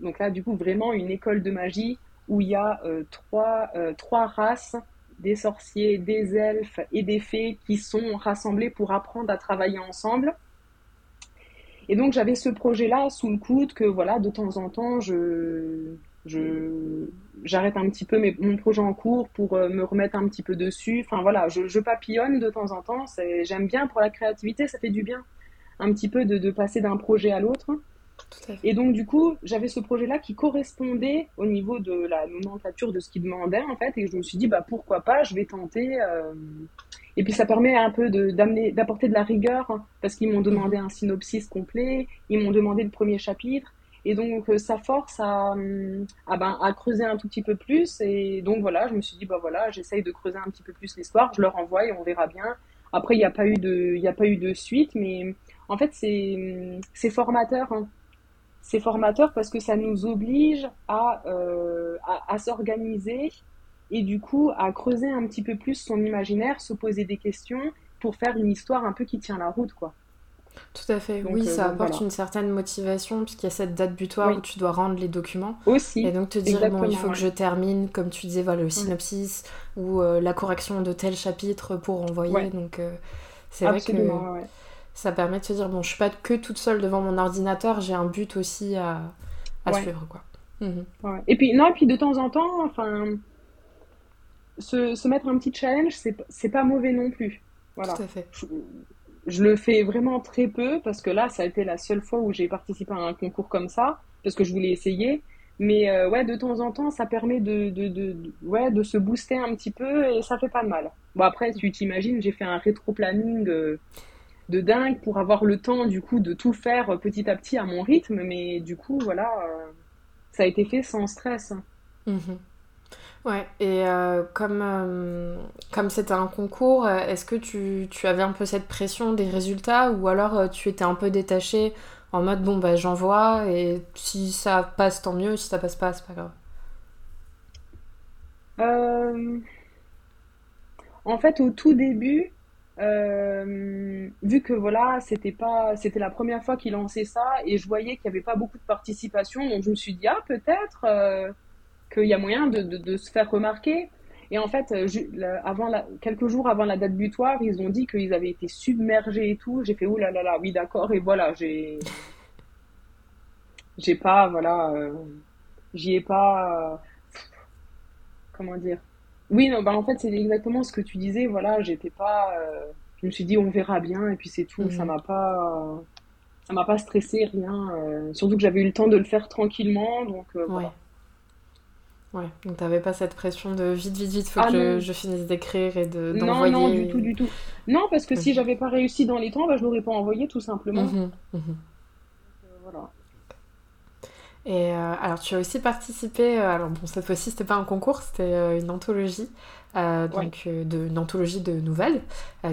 Speaker 2: donc là du coup vraiment une école de magie où il y a trois trois races des sorciers, des elfes et des fées qui sont rassemblés pour apprendre à travailler ensemble. Et donc j'avais ce projet-là sous le coude que voilà, de temps en temps, je, j'arrête un petit peu mes, mon projet en cours pour euh, me remettre un petit peu dessus. Enfin voilà, je, je papillonne de temps en temps. J'aime bien pour la créativité, ça fait du bien un petit peu de, de passer d'un projet à l'autre. Et donc du coup, j'avais ce projet-là qui correspondait au niveau de la nomenclature de ce qu'il demandait en fait, et je me suis dit bah pourquoi pas, je vais tenter. Euh, et puis ça permet un peu d'apporter de la rigueur, hein, parce qu'ils m'ont demandé un synopsis complet, ils m'ont demandé le premier chapitre, et donc euh, ça force à, à, ben, à creuser un tout petit peu plus. Et donc voilà, je me suis dit bah voilà, j'essaye de creuser un petit peu plus l'histoire, je leur envoie et on verra bien. Après il n'y a pas eu de, il a pas eu de suite, mais en fait c'est, c'est formateur. Hein. C'est formateur parce que ça nous oblige à, euh, à, à s'organiser et du coup à creuser un petit peu plus son imaginaire, se poser des questions pour faire une histoire un peu qui tient la route, quoi.
Speaker 1: Tout à fait, oui, euh, ça apporte une certaine motivation puisqu'il y a cette date butoir où tu dois rendre les documents.
Speaker 2: Aussi.
Speaker 1: Et donc te dire, bon, il faut que je termine, comme tu disais, voilà, le synopsis ou euh, la correction de tel chapitre pour envoyer. Donc euh, c'est vrai que ça permet de se dire, bon, je suis pas que toute seule devant mon ordinateur, j'ai un but aussi à, à suivre, quoi.
Speaker 2: Mhm. Et puis, non, et puis de temps en temps, enfin, se, mettre un petit challenge, c'est pas mauvais non plus. Voilà.
Speaker 1: Tout à fait.
Speaker 2: Je, le fais vraiment très peu parce que là, ça a été la seule fois où j'ai participé à un concours comme ça parce que je voulais essayer. Mais euh, ouais, de temps en temps, ça permet de, de, de, ouais, de se booster un petit peu et ça fait pas de mal. Bon, après, tu t'imagines, j'ai fait un rétro-planning euh, de dingue pour avoir le temps, du coup, de tout faire petit à petit à mon rythme. Mais du coup, voilà, euh, ça a été fait sans stress.
Speaker 1: Mhm. Ouais, et euh, comme euh, comme c'était un concours, euh, est-ce que tu, tu, avais un peu cette pression des résultats ou alors tu étais un peu détaché en mode bon bah j'envoie et si ça passe tant mieux, si ça passe pas c'est pas grave?
Speaker 2: En fait, au tout début, vu que voilà, c'était pas, c'était la première fois qu'il lançait ça et je voyais qu'il y avait pas beaucoup de participation, donc je me suis dit ah peut-être qu'il y a moyen de, de, se faire remarquer. Et en fait, euh, avant la, quelques jours avant la date butoir, ils ont dit qu'ils avaient été submergés et tout. J'ai fait ouh là là là, oui d'accord. Et voilà, j'ai, j'ai pas, voilà, euh, j'y ai pas, euh, comment dire. Oui, non, bah en fait c'est exactement ce que tu disais. Voilà, j'étais pas, je me suis dit on verra bien et puis c'est tout. Ça mhm. m'a pas, ça m'a pas stressé rien. surtout que j'avais eu le temps de le faire tranquillement, donc voilà.
Speaker 1: Ouais, donc t'avais pas cette pression de vite, vite, vite, faut ah que je, finisse d'écrire et de, d'envoyer.
Speaker 2: Non, non, du tout, du tout. Non, parce que si j'avais pas réussi dans les temps, bah, je l'aurais pas envoyé tout simplement. Mhm, mhm.
Speaker 1: Euh, voilà. Et euh, alors, tu as aussi participé, euh, alors bon, cette fois-ci, c'était pas un concours, c'était une anthologie, donc de, une anthologie de nouvelles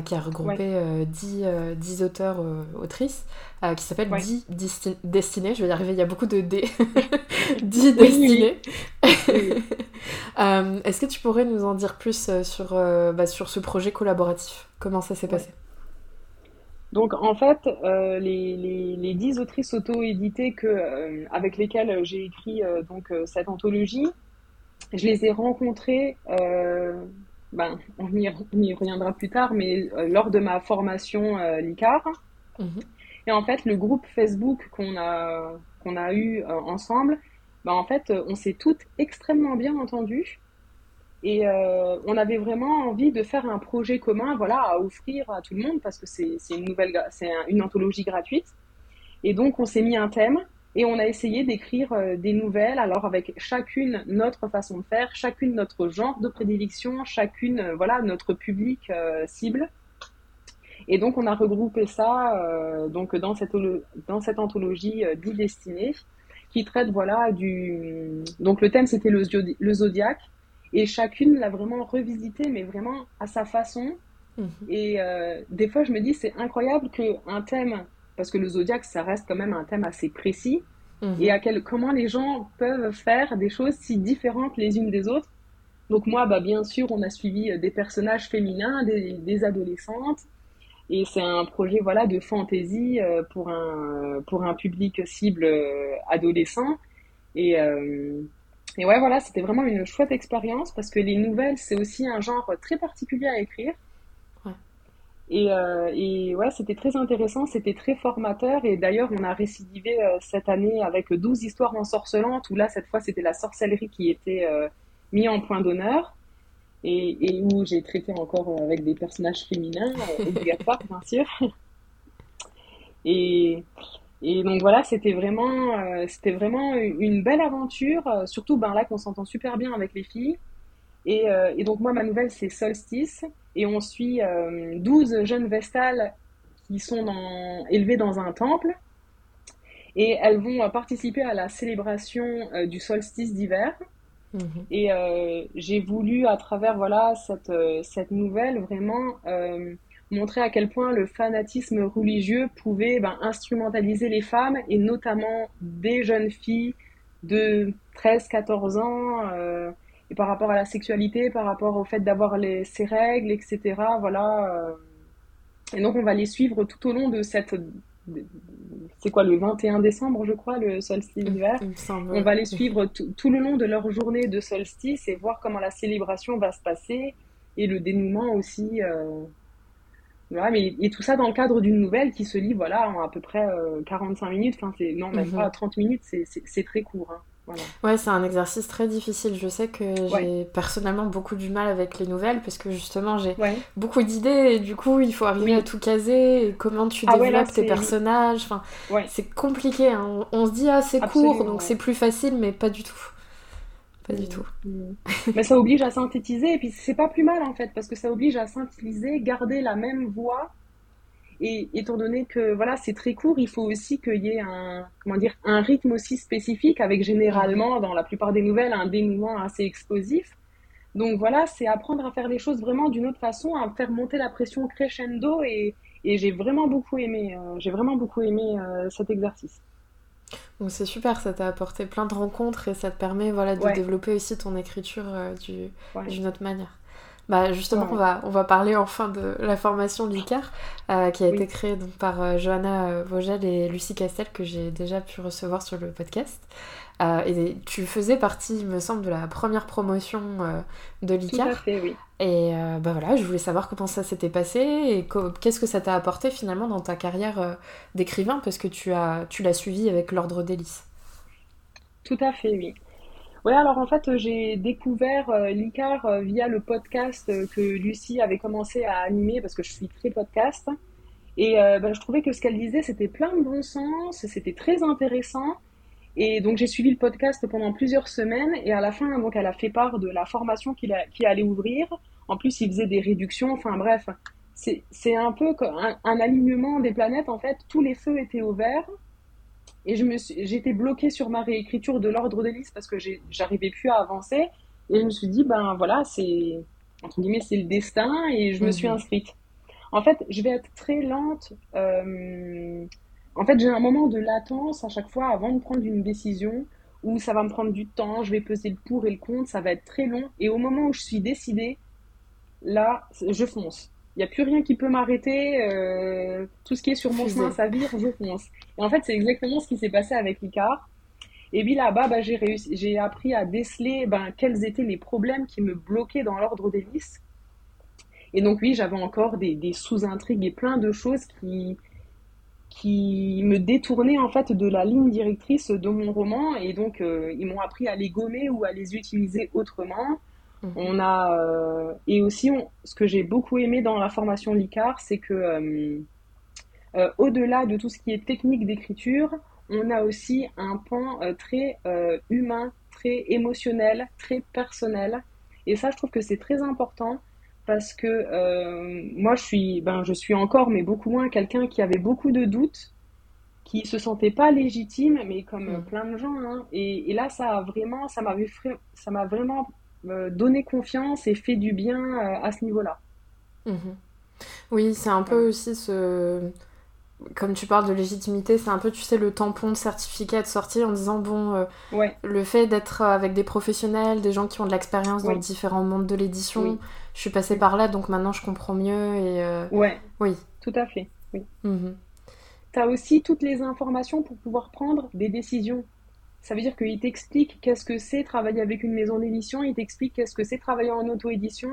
Speaker 1: qui a regroupé 10, auteurs, autrices, qui s'appelle 10 Destinés. Je vais y arriver, il y a beaucoup de D. 10 Destinés. Est-ce que tu pourrais nous en dire plus sur, bah, sur ce projet collaboratif? Comment ça s'est passé?
Speaker 2: Donc en fait, euh, les, les, les, 10 autrices auto-éditées que, euh, avec lesquelles j'ai écrit euh, donc, cette anthologie, je les ai rencontrées, ben, on, y, reviendra plus tard, mais lors de ma formation LICAR. Mhm. Et en fait, le groupe Facebook qu'on a, qu'on a eu ensemble, ben, en fait, on s'est toutes extrêmement bien entendues. Et euh, on avait vraiment envie de faire un projet commun, voilà, à offrir à tout le monde parce que c'est une nouvelle, c'est une anthologie gratuite. Et donc on s'est mis un thème et on a essayé d'écrire euh, des nouvelles, alors avec chacune notre façon de faire, chacune notre genre de prédilection, chacune, euh, voilà, notre public cible. Et donc on a regroupé ça donc dans cette dans cette anthologie dix destinées qui traite voilà du donc le thème c'était le, le zodiaque et chacune l'a vraiment revisité mais vraiment à sa façon mhm. et euh, des fois je me dis c'est incroyable que un thème parce que le zodiaque ça reste quand même un thème assez précis mhm. et à quel comment les gens peuvent faire des choses si différentes les unes des autres donc moi bah bien sûr on a suivi des personnages féminins des, des adolescentes et c'est un projet voilà de fantaisie euh, pour un pour un public cible euh, adolescent. Et euh, et ouais voilà, c'était vraiment une chouette expérience parce que les nouvelles c'est aussi un genre très particulier à écrire. Ouais. Et, et ouais, c'était très intéressant, c'était très formateur. Et d'ailleurs, on a récidivé cette année avec 12 histoires ensorcelantes, où là, cette fois, c'était la sorcellerie qui était mis en point d'honneur et, où j'ai traité encore avec des personnages féminins, euh, obligatoires bien sûr. Et, et donc voilà, c'était vraiment, euh, c'était vraiment une belle aventure, euh, surtout ben là qu'on s'entend super bien avec les filles. Et, et, donc moi, ma nouvelle, c'est Solstice, et on suit 12 jeunes vestales qui sont dans, élevées dans un temple, et elles vont participer à la célébration du solstice d'hiver. Mhm. Et euh, j'ai voulu, à travers voilà cette, euh, cette nouvelle, vraiment euh, montrer à quel point le fanatisme religieux pouvait ben, instrumentaliser les femmes, et notamment des jeunes filles de 13-14 ans, et par rapport à la sexualité, par rapport au fait d'avoir ces règles, etc. Voilà. et donc on va les suivre tout au long de cette c'est quoi le 21 décembre, je crois, le solstice d'hiver? On va les suivre tout le long de leur journée de solstice et voir comment la célébration va se passer et le dénouement aussi. Euh... mais, et tout ça dans le cadre d'une nouvelle qui se lit voilà, en à peu près 45 euh, minutes. Enfin, c'est, non, même mhm. pas 30 minutes, c'est très court. Hein.
Speaker 1: Ouais, c'est un exercice très difficile. Je sais que j'ai personnellement beaucoup du mal avec les nouvelles parce que justement j'ai beaucoup d'idées et du coup il faut arriver à tout caser. Et comment tu ah développes tes personnages. Enfin, c'est compliqué. Hein. On, se dit ah c'est court donc c'est plus facile, mais pas du tout. Pas du mm. tout.
Speaker 2: Mm. mais ça oblige à synthétiser et puis c'est pas plus mal en fait parce que ça oblige à synthétiser, garder la même voix et étant donné que voilà, c'est très court, il faut aussi qu'il y ait un, comment dire, un rythme aussi spécifique avec généralement, dans la plupart des nouvelles, un dénouement assez explosif. Donc voilà, c'est apprendre à faire les choses vraiment d'une autre façon, à faire monter la pression crescendo et, et j'ai vraiment beaucoup aimé, euh, j'ai vraiment beaucoup aimé euh, cet exercice.
Speaker 1: Donc c'est super, ça t'a apporté plein de rencontres et ça te permet voilà, de développer aussi ton écriture euh, d'une autre manière. Bah justement, on, va, on va parler enfin de la formation LICAR euh, qui a été créée donc, par euh, Johanna euh, Vogel et Lucie Castel que j'ai déjà pu recevoir sur le podcast. et tu faisais partie, il me semble, de la première promotion de l'ICAR. Tout à
Speaker 2: fait, oui.
Speaker 1: Et bah voilà, je voulais savoir comment ça s'était passé et qu'est-ce que ça t'a apporté finalement dans ta carrière d'écrivain parce que tu as tu l'as suivi avec l'ordre d'hélice.
Speaker 2: Tout à fait, oui. Oui, alors en fait, j'ai découvert euh, l'ICAR euh, via le podcast euh, que Lucie avait commencé à animer parce que je suis très podcast. Et ben, je trouvais que ce qu'elle disait, c'était plein de bon sens, c'était très intéressant. Et donc j'ai suivi le podcast pendant plusieurs semaines et à la fin, donc elle a fait part de la formation qu'il allait ouvrir. En plus, il faisait des réductions. Enfin bref, c'est un peu un, un, alignement des planètes. En fait, tous les feux étaient ouverts. Et je me suis, j'étais bloquée sur ma réécriture de l'ordre des listes parce que j'arrivais plus à avancer. Et je me suis dit, ben voilà, c'est, entre guillemets, c'est le destin et je me suis mhm. inscrite. En fait, je vais être très lente. Euh, en fait, j'ai un moment de latence à chaque fois avant de prendre une décision où ça va me prendre du temps, je vais peser le pour et le contre, ça va être très long. Et au moment où je suis décidée, là, je fonce. Il n'y a plus rien qui peut m'arrêter. Euh, tout ce qui est sur mon chemin, ça vire, je fonce. Et en fait, c'est exactement ce qui s'est passé avec Icar. Et puis là-bas, bah, j'ai réussi, j'ai appris à déceler ben, quels étaient les problèmes qui me bloquaient dans l'ordre des listes. Et donc oui, j'avais encore des, sous-intrigues et plein de choses qui, qui me détournaient en fait de la ligne directrice de mon roman. Et donc, euh, ils m'ont appris à les gommer ou à les utiliser autrement. Mhm. On a euh, et aussi ce que j'ai beaucoup aimé dans la formation LICAR, c'est que euh, euh, au-delà de tout ce qui est technique d'écriture, on a aussi un pan très humain, très émotionnel, très personnel. Et ça, je trouve que c'est très important parce que moi, je suis, ben, je suis encore, mais beaucoup moins quelqu'un qui avait beaucoup de doutes, qui se sentaient pas légitimes, mais comme
Speaker 1: Mm.
Speaker 2: plein de gens. hein. Et, et là, ça a vraiment, ça m'avait, ça m'a vraiment euh, donné confiance et fait du bien euh, à ce niveau-là.
Speaker 1: Mhm. Oui, c'est un peu aussi ce... Comme tu parles de légitimité, c'est un peu, tu sais, le tampon de certificat de sortie en disant, bon, euh,
Speaker 2: Ouais,
Speaker 1: le fait d'être avec des professionnels, des gens qui ont de l'expérience dans
Speaker 2: oui,
Speaker 1: différents mondes de l'édition,
Speaker 2: oui,
Speaker 1: je suis passée par là, donc maintenant je comprends mieux et... euh,
Speaker 2: ouais,
Speaker 1: Oui.
Speaker 2: tout à fait. Oui.
Speaker 1: Mhm.
Speaker 2: Tu as aussi toutes les informations pour pouvoir prendre des décisions. Ça veut dire qu'il t'explique qu'est-ce que c'est travailler avec une maison d'édition, il t'explique qu'est-ce que c'est travailler en auto-édition.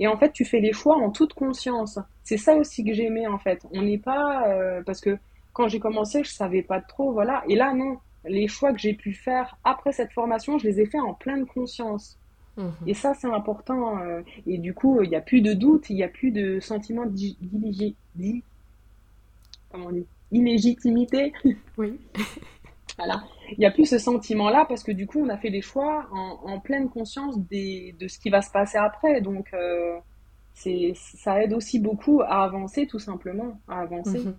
Speaker 2: Et en fait, tu fais les choix en toute conscience. C'est ça aussi que j'aimais en fait. On n'est pas... euh, parce que quand j'ai commencé, je savais pas trop, voilà. Et là, non. Les choix que j'ai pu faire après cette formation, je les ai faits en pleine conscience.
Speaker 1: Mhm.
Speaker 2: Et ça, c'est important. euh, et du coup, il n'y a plus de doute, il n'y a plus de sentiment d'illégi- d'illégit- comment on dit, illégitimité.
Speaker 1: Oui.
Speaker 2: Voilà. Il n'y a plus ce sentiment-là parce que du coup, on a fait des choix en, en pleine conscience des, de ce qui va se passer après. Donc, euh, c'est, ça aide aussi beaucoup à avancer, tout simplement, à avancer
Speaker 1: Mhm.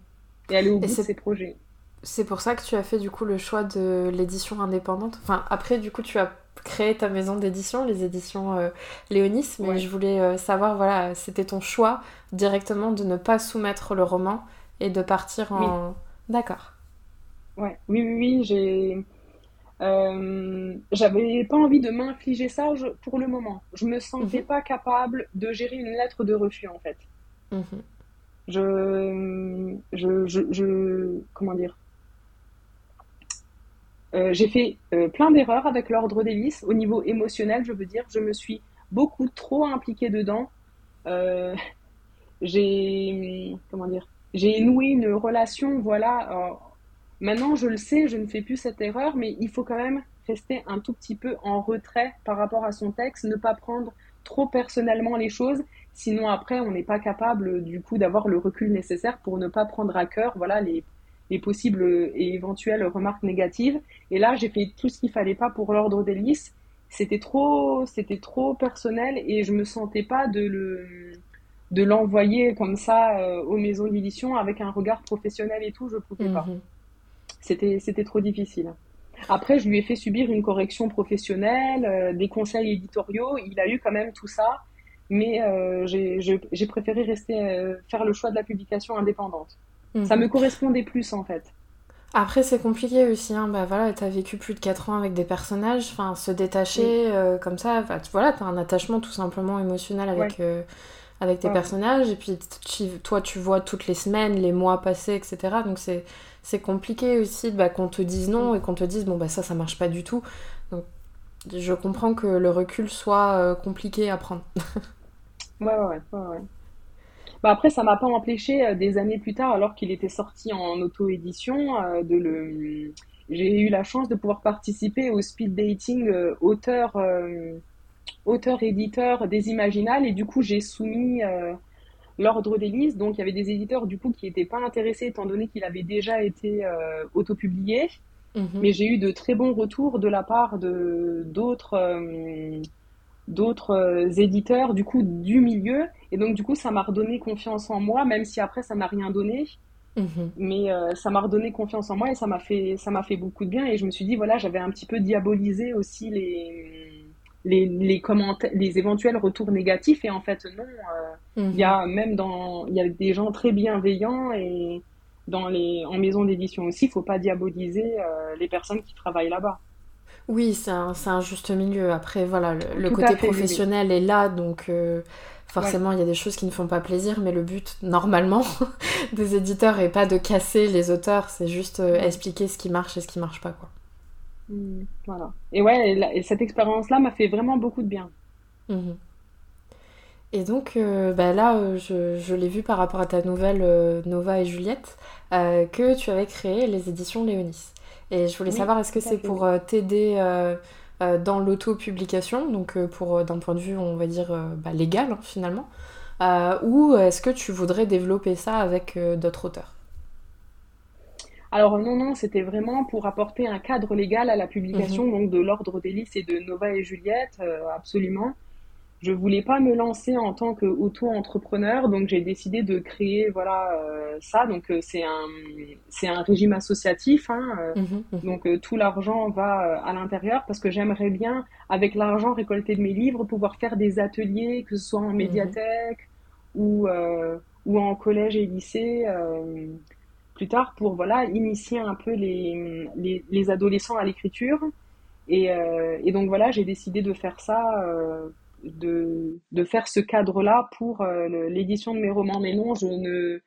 Speaker 2: et aller au bout de ses projets.
Speaker 1: c'est pour ça que tu as fait du coup le choix de l'édition indépendante. Enfin, après, du coup, tu as créé ta maison d'édition, les éditions euh, Léonis, mais
Speaker 2: Ouais,
Speaker 1: je voulais euh, savoir, voilà, c'était ton choix directement de ne pas soumettre le roman et de partir
Speaker 2: oui,
Speaker 1: en... D'accord.
Speaker 2: Ouais, oui, oui, oui, j'ai, euh, j'avais pas envie de m'infliger ça je- pour le moment. Je me sentais
Speaker 1: Mhm.
Speaker 2: pas capable de gérer une lettre de refus, en fait.
Speaker 1: Mhm.
Speaker 2: Je, je, je, je- comment dire? Euh, j'ai fait euh, plein d'erreurs avec l'ordre d'hélice au niveau émotionnel, je veux dire. Je me suis beaucoup trop impliquée dedans. J'ai, comment dire, j'ai noué une relation, voilà. Maintenant, je le sais, je ne fais plus cette erreur, mais il faut quand même rester un tout petit peu en retrait par rapport à son texte, ne pas prendre trop personnellement les choses, sinon après, on n'est pas capable du coup d'avoir le recul nécessaire pour ne pas prendre à cœur, voilà, les, les possibles et éventuelles remarques négatives. Et là, j'ai fait tout ce qu'il fallait pas pour l'ordre d'hélice. C'était trop, c'était trop personnel et je me sentais pas de le, de l'envoyer comme ça euh, aux maisons d'édition avec un regard professionnel et tout, je pouvais pas. C'était, c'était trop difficile. Après, je lui ai fait subir une correction professionnelle, euh, des conseils éditoriaux. Il a eu quand même tout ça, mais euh, j'ai, je- j'ai préféré rester euh, faire le choix de la publication indépendante. Ça
Speaker 1: Mhm.
Speaker 2: me correspondait plus en fait.
Speaker 1: Après, c'est compliqué aussi, hein. Bah voilà, t'as vécu plus de 4 ans avec des personnages, enfin, se détacher euh, comme ça, tu- voilà, t'as un attachement tout simplement émotionnel avec, avec tes
Speaker 2: ouais,
Speaker 1: personnages, et puis tu- toi, tu vois toutes les semaines, les mois passés, etc. Donc c'est c'est compliqué aussi bah, qu'on te dise non et qu'on te dise, bon, bah ça, ça marche pas du tout. Donc je comprends que le recul soit euh, compliqué à prendre.
Speaker 2: Ouais, ouais, ouais, ouais. Bah après, ça m'a pas empêché euh, des années plus tard, alors qu'il était sorti en auto-édition, euh, de le. J'ai eu la chance de pouvoir participer au speed dating auteur, auteur-éditeur des Imaginales, et du coup, j'ai soumis euh, l'ordre des listes. Donc, il y avait des éditeurs du coup qui n'étaient pas intéressés, étant donné qu'il avait déjà été euh, autopublié.
Speaker 1: Mhm.
Speaker 2: Mais j'ai eu de très bons retours de la part de d'autres. euh, d'autres euh, éditeurs du coup du milieu et donc du coup ça m'a redonné confiance en moi même si après ça m'a rien donné
Speaker 1: Mhm.
Speaker 2: mais euh, ça m'a redonné confiance en moi et ça m'a fait ça m'a fait beaucoup de bien et je me suis dit voilà j'avais un petit peu diabolisé aussi les les les commentaires les éventuels retours négatifs et en fait non euh, il y
Speaker 1: Mhm.
Speaker 2: a même dans il y a des gens très bienveillants et dans les en maison d'édition aussi il faut pas diaboliser euh, les personnes qui travaillent là-bas
Speaker 1: Oui, c'est un, un juste milieu. Après, voilà, le, côté
Speaker 2: fait oui
Speaker 1: professionnel est là, donc euh, forcément, il y a des choses qui ne font pas plaisir, mais le but, normalement, des éditeurs est pas de casser les auteurs, c'est juste euh, expliquer ce qui marche et ce qui marche pas, quoi.
Speaker 2: Mm, Voilà. Et ouais, et la- et cette expérience-là m'a fait vraiment beaucoup de bien.
Speaker 1: Mhm. Et donc, euh, bah là, euh, je, je l'ai vu par rapport à ta nouvelle euh, Nova et Juliette, que tu avais créé les éditions Léonis. Et je voulais
Speaker 2: Oui,
Speaker 1: savoir, est-ce que c'est pour t'aider dans l'auto-publication, donc pour d'un point de vue, on va dire, bah, légal, hein, finalement, ou est-ce que tu voudrais développer ça avec d'autres auteurs?
Speaker 2: Alors non, non, c'était vraiment pour apporter un cadre légal à la
Speaker 1: Mhm.
Speaker 2: publication donc de l'Ordre d'Hélice et de Nova et Juliette, euh, absolument. je voulais pas me lancer en tant qu'auto-entrepreneur, donc j'ai décidé de créer voilà euh, ça. Donc euh, c'est un c'est un régime associatif, hein, euh,
Speaker 1: Mhm, mhm.
Speaker 2: donc tout l'argent va à l'intérieur parce que j'aimerais bien avec l'argent récolté de mes livres pouvoir faire des ateliers, que ce soit en
Speaker 1: Mhm.
Speaker 2: médiathèque ou ou en collège et lycée plus tard pour voilà initier un peu les les, les adolescents à l'écriture. Et, et donc voilà, j'ai décidé de faire ça de, de faire ce cadre-là pour euh, l'édition de mes romans. Mais non, je ne,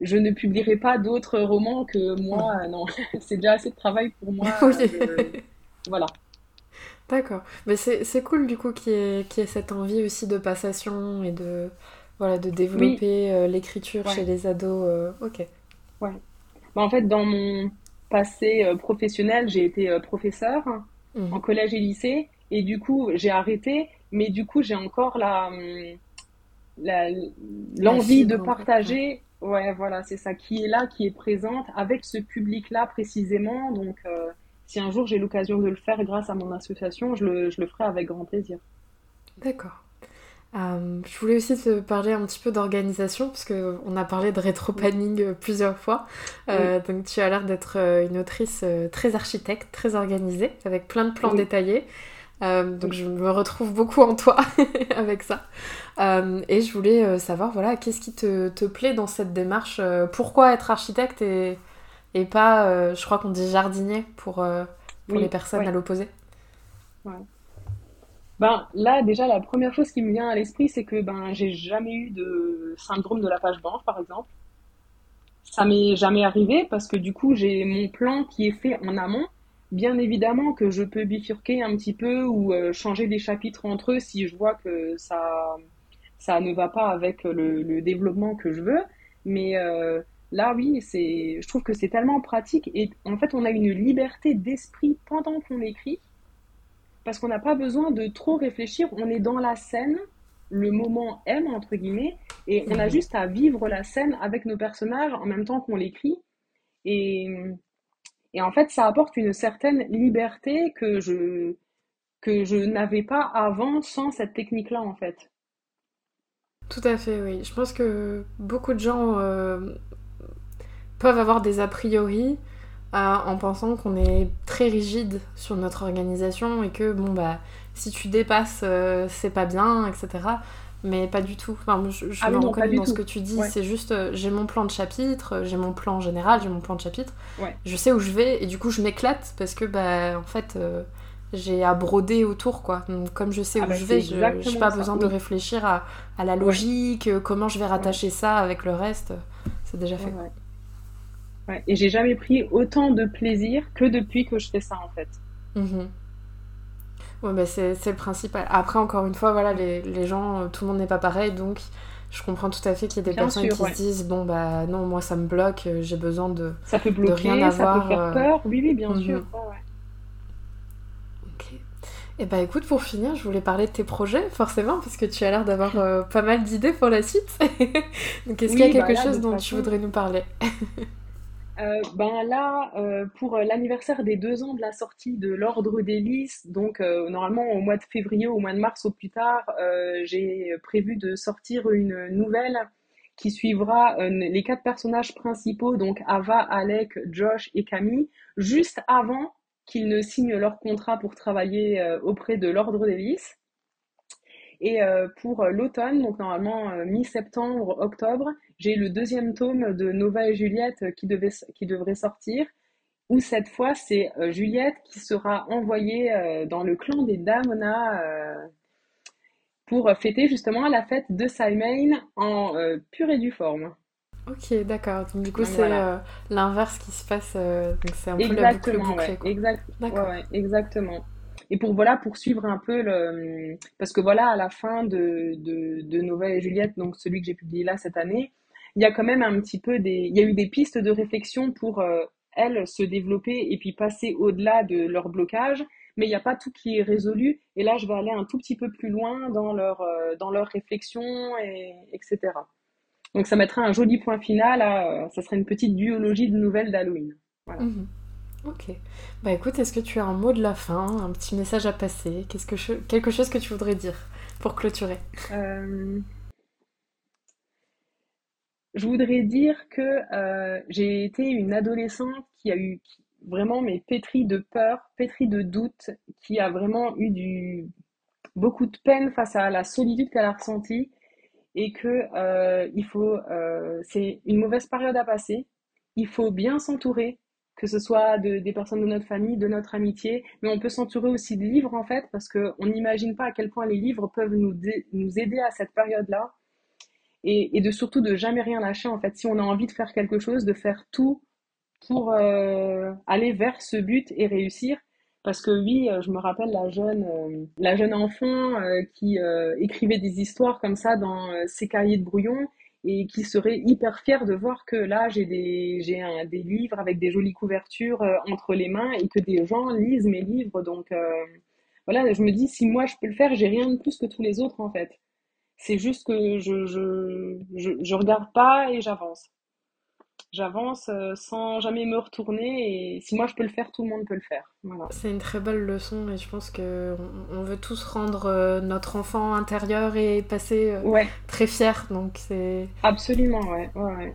Speaker 2: je ne publierai pas d'autres romans que moi. Euh, non, c'est déjà assez de travail pour moi.
Speaker 1: Oui.
Speaker 2: de- Voilà.
Speaker 1: D'accord. Mais c'est c'est cool du coup qu'il y ait, qu'il y ait cette envie aussi de passation et de, voilà, de développer euh, l'écriture chez les ados. euh, ok.
Speaker 2: Ouais. Bah, en fait, dans mon passé euh, professionnel, j'ai été euh, professeur en
Speaker 1: Mhm.
Speaker 2: collège et lycée. Et du coup, j'ai arrêté. Mais du coup, j'ai encore la, hum, l'envie de.
Speaker 1: Ouais.
Speaker 2: partager. Ouais, voilà, c'est ça qui est là, qui est présente avec ce public-là précisément. Donc, euh, si un jour j'ai l'occasion de le faire grâce à mon association, je le, je le ferai avec grand plaisir.
Speaker 1: D'accord. Euh, je voulais aussi te parler un petit peu d'organisation, parce qu'on a parlé de
Speaker 2: Oui,
Speaker 1: rétro-planning euh, plusieurs fois.
Speaker 2: oui,
Speaker 1: Euh, donc tu as l'air d'être une autrice très architecte, très organisée, avec plein de plans
Speaker 2: oui,
Speaker 1: détaillés. Euh, donc je me retrouve beaucoup en toi avec ça. Et je voulais savoir, voilà, qu'est-ce qui te, te plaît dans cette démarche Pourquoi être architecte et, et pas, je crois qu'on dit jardinier pour, pour les personnes à l'opposé?
Speaker 2: Ouais. Ben, là, déjà, la première chose qui me vient à l'esprit, c'est que ben, j'ai jamais eu de syndrome de la page blanche, par exemple. Ça m'est jamais arrivé parce que du coup, j'ai mon plan qui est fait en amont. Bien évidemment que je peux bifurquer un petit peu ou euh, changer des chapitres entre eux si je vois que ça, ça ne va pas avec le, le développement que je veux. Mais euh, là, oui, c'est, je trouve que c'est tellement pratique et en fait, on a une liberté d'esprit pendant qu'on écrit parce qu'on n'a pas besoin de trop réfléchir. On est dans la scène, le moment M, entre guillemets, et on a
Speaker 1: Mhm.
Speaker 2: juste à vivre la scène avec nos personnages en même temps qu'on l'écrit. Et, et en fait, ça apporte une certaine liberté que je, que je n'avais pas avant sans cette technique-là, en fait.
Speaker 1: Tout à fait, oui. Je pense que beaucoup de gens euh, peuvent avoir des a priori en pensant qu'on est très rigide sur notre organisation et que bon bah si tu dépasses euh, c'est pas bien, etc. Mais pas du tout. Enfin, je, je
Speaker 2: Ah
Speaker 1: me
Speaker 2: non,
Speaker 1: reconnais dans ce que tu dis.
Speaker 2: Ouais,
Speaker 1: C'est juste euh, j'ai mon plan de chapitre, euh, j'ai mon plan général, j'ai mon plan de chapitre.
Speaker 2: ouais,
Speaker 1: Je sais où je vais et du coup je m'éclate parce que bah en fait euh, j'ai à broder autour quoi. Donc, comme je sais
Speaker 2: ah
Speaker 1: où
Speaker 2: bah
Speaker 1: je vais, je n'ai pas
Speaker 2: ça.
Speaker 1: besoin de réfléchir à, à la logique, comment je vais rattacher ça avec le reste. C'est déjà fait.
Speaker 2: Ouais. Et j'ai jamais pris autant de plaisir que depuis que je fais ça, en fait.
Speaker 1: Mhm. Ouais, bah c'est le principal. Après, encore une fois, voilà, les, les gens, euh, tout le monde n'est pas pareil, donc je comprends tout à fait qu'il y ait des
Speaker 2: Bien
Speaker 1: personnes
Speaker 2: sûr,
Speaker 1: qui se disent, bon, bah non, moi ça me bloque, euh, j'ai besoin de,
Speaker 2: Ça peut
Speaker 1: de rien
Speaker 2: bloquer, ça peut
Speaker 1: avoir.
Speaker 2: faire
Speaker 1: euh,
Speaker 2: peur. Oui, oui, bien sûr.
Speaker 1: mhm.
Speaker 2: Ouais, ouais.
Speaker 1: Ok. Et bah écoute, pour finir, je voulais parler de tes projets, forcément, parce que tu as l'air d'avoir euh, pas mal d'idées pour la suite. Donc est-ce qu'il y a
Speaker 2: bah
Speaker 1: quelque
Speaker 2: là, de
Speaker 1: chose dont tu voudrais nous parler?
Speaker 2: Euh, ben là, euh, pour l'anniversaire des deux ans de la sortie de l'Ordre des Lys, donc euh, normalement au mois de février, au mois de mars au plus tard, j'ai prévu de sortir une nouvelle qui suivra les quatre personnages principaux, donc Ava, Alec, Josh et Camille, juste avant qu'ils ne signent leur contrat pour travailler auprès de l'Ordre des Lys. Et pour l'automne, donc normalement mi-septembre, octobre, j'ai le deuxième tome de Nova et Juliette euh, qui devait, qui devrait sortir, où cette fois c'est euh, Juliette qui sera envoyée euh, dans le clan des Damona pour fêter justement la fête de Samhain en pure et due forme.
Speaker 1: Ok, d'accord. Donc du coup, c'est
Speaker 2: voilà.
Speaker 1: euh, l'inverse qui se passe, euh, donc c'est un peu la boucle
Speaker 2: Exactement, ouais,
Speaker 1: bouclée, quoi.
Speaker 2: exact, ouais,
Speaker 1: D'accord.
Speaker 2: ouais, exactement. Et pour voilà, poursuivre un peu le, parce que voilà, à la fin de, de, de Nova et Juliette, donc celui que j'ai publié là cette année, il y a quand même un petit peu des, il y a eu des pistes de réflexion pour euh, elles se développer et puis passer au-delà de leur blocage, mais il n'y a pas tout qui est résolu. Et là, je vais aller un tout petit peu plus loin dans leur, euh, dans leur réflexion et etc. Donc ça mettrait un joli point final à, euh, ça serait une petite duologie de nouvelles d'Halloween. Voilà.
Speaker 1: Mhm. Ok. Bah écoute, est-ce que tu as un mot de la fin, un petit message à passer, qu'est-ce que je- quelque chose que tu voudrais dire? pour clôturer?
Speaker 2: Euh, Je voudrais dire que euh, j'ai été une adolescente qui a eu vraiment mais pétrie de peur, pétrie de doute, qui a vraiment eu du beaucoup de peine face à la solitude qu'elle a ressentie et que euh, il faut c'est une mauvaise période à passer. Il faut bien s'entourer, que ce soit de, des personnes de notre famille, de notre amitié, mais on peut s'entourer aussi de livres en fait, parce qu'on n'imagine pas à quel point les livres peuvent nous, nous aider à cette période-là, et, et, de surtout de jamais rien lâcher en fait. Si on a envie de faire quelque chose, de faire tout pour euh, aller vers ce but et réussir. Parce que oui, euh, je me rappelle la jeune, euh, la jeune enfant qui écrivait des histoires comme ça dans ses cahiers de brouillon et qui serait hyper fière de voir que là j'ai des des livres avec des jolies couvertures entre les mains et que des gens lisent mes livres donc voilà je me dis si moi je peux le faire j'ai rien de plus que tous les autres en fait c'est juste que je je, je, je regarde pas et j'avance j'avance euh, sans jamais me retourner et si moi je peux le faire, tout le monde peut le faire.
Speaker 1: C'est une très belle leçon et je pense que on veut tous rendre euh, notre enfant intérieur et passer euh, très fier donc c'est
Speaker 2: absolument ouais ouais.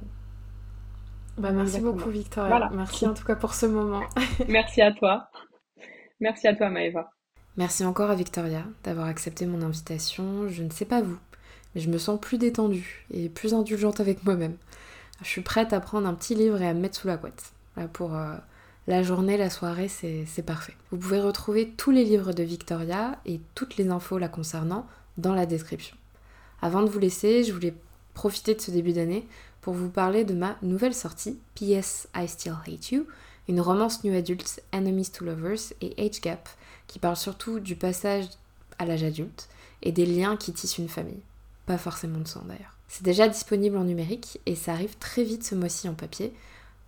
Speaker 1: Bah, merci beaucoup Victoria. Merci en tout cas pour ce moment.
Speaker 2: merci à toi. Merci à toi Maëva.
Speaker 1: Merci encore à Victoria d'avoir accepté mon invitation. Je ne sais pas vous, mais je me sens plus détendue et plus indulgente avec moi-même je suis prête à prendre un petit livre et à me mettre sous la couette. pour euh, la journée, la soirée, c'est parfait. Vous pouvez retrouver tous les livres de Victoria et toutes les infos la concernant dans la description. Avant de vous laisser, je voulais profiter de ce début d'année pour vous parler de ma nouvelle sortie, P.S. I Still Hate You, une romance new adult, Enemies to Lovers et Age Gap, qui parle surtout du passage à l'âge adulte et des liens qui tissent une famille. Pas forcément de sang d'ailleurs. C'est déjà disponible en numérique et ça arrive très vite ce mois-ci en papier.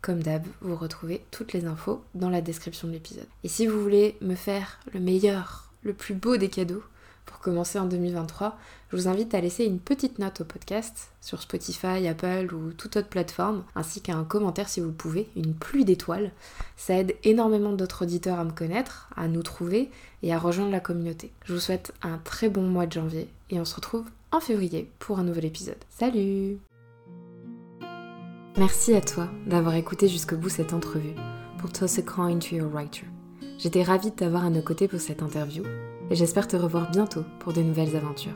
Speaker 1: Comme d'hab, vous retrouvez toutes les infos dans la description de l'épisode. Et si vous voulez me faire le meilleur, le plus beau des cadeaux pour commencer en 2023, je vous invite à laisser une petite note au podcast sur Spotify, Apple ou toute autre plateforme, ainsi qu'un commentaire si vous pouvez, une pluie d'étoiles. Ça aide énormément d'autres auditeurs à me connaître, à nous trouver et à rejoindre la communauté. Je vous souhaite un très bon mois de janvier et on se retrouve en février pour un nouvel épisode. Salut Merci à toi d'avoir écouté jusqu'au bout cette entrevue pour Toss a Coin to Your Writer. J'étais ravie de t'avoir à nos côtés pour cette interview et j'espère te revoir bientôt pour de nouvelles aventures.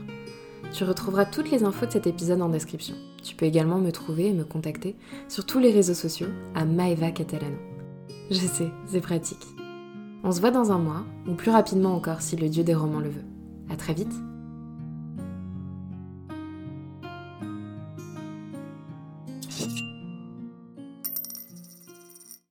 Speaker 1: Tu retrouveras toutes les infos de cet épisode en description. Tu peux également me trouver et me contacter sur tous les réseaux sociaux à Maeva Catalano. Je sais, c'est pratique. On se voit dans un mois, ou plus rapidement encore si le dieu des romans le veut. À très vite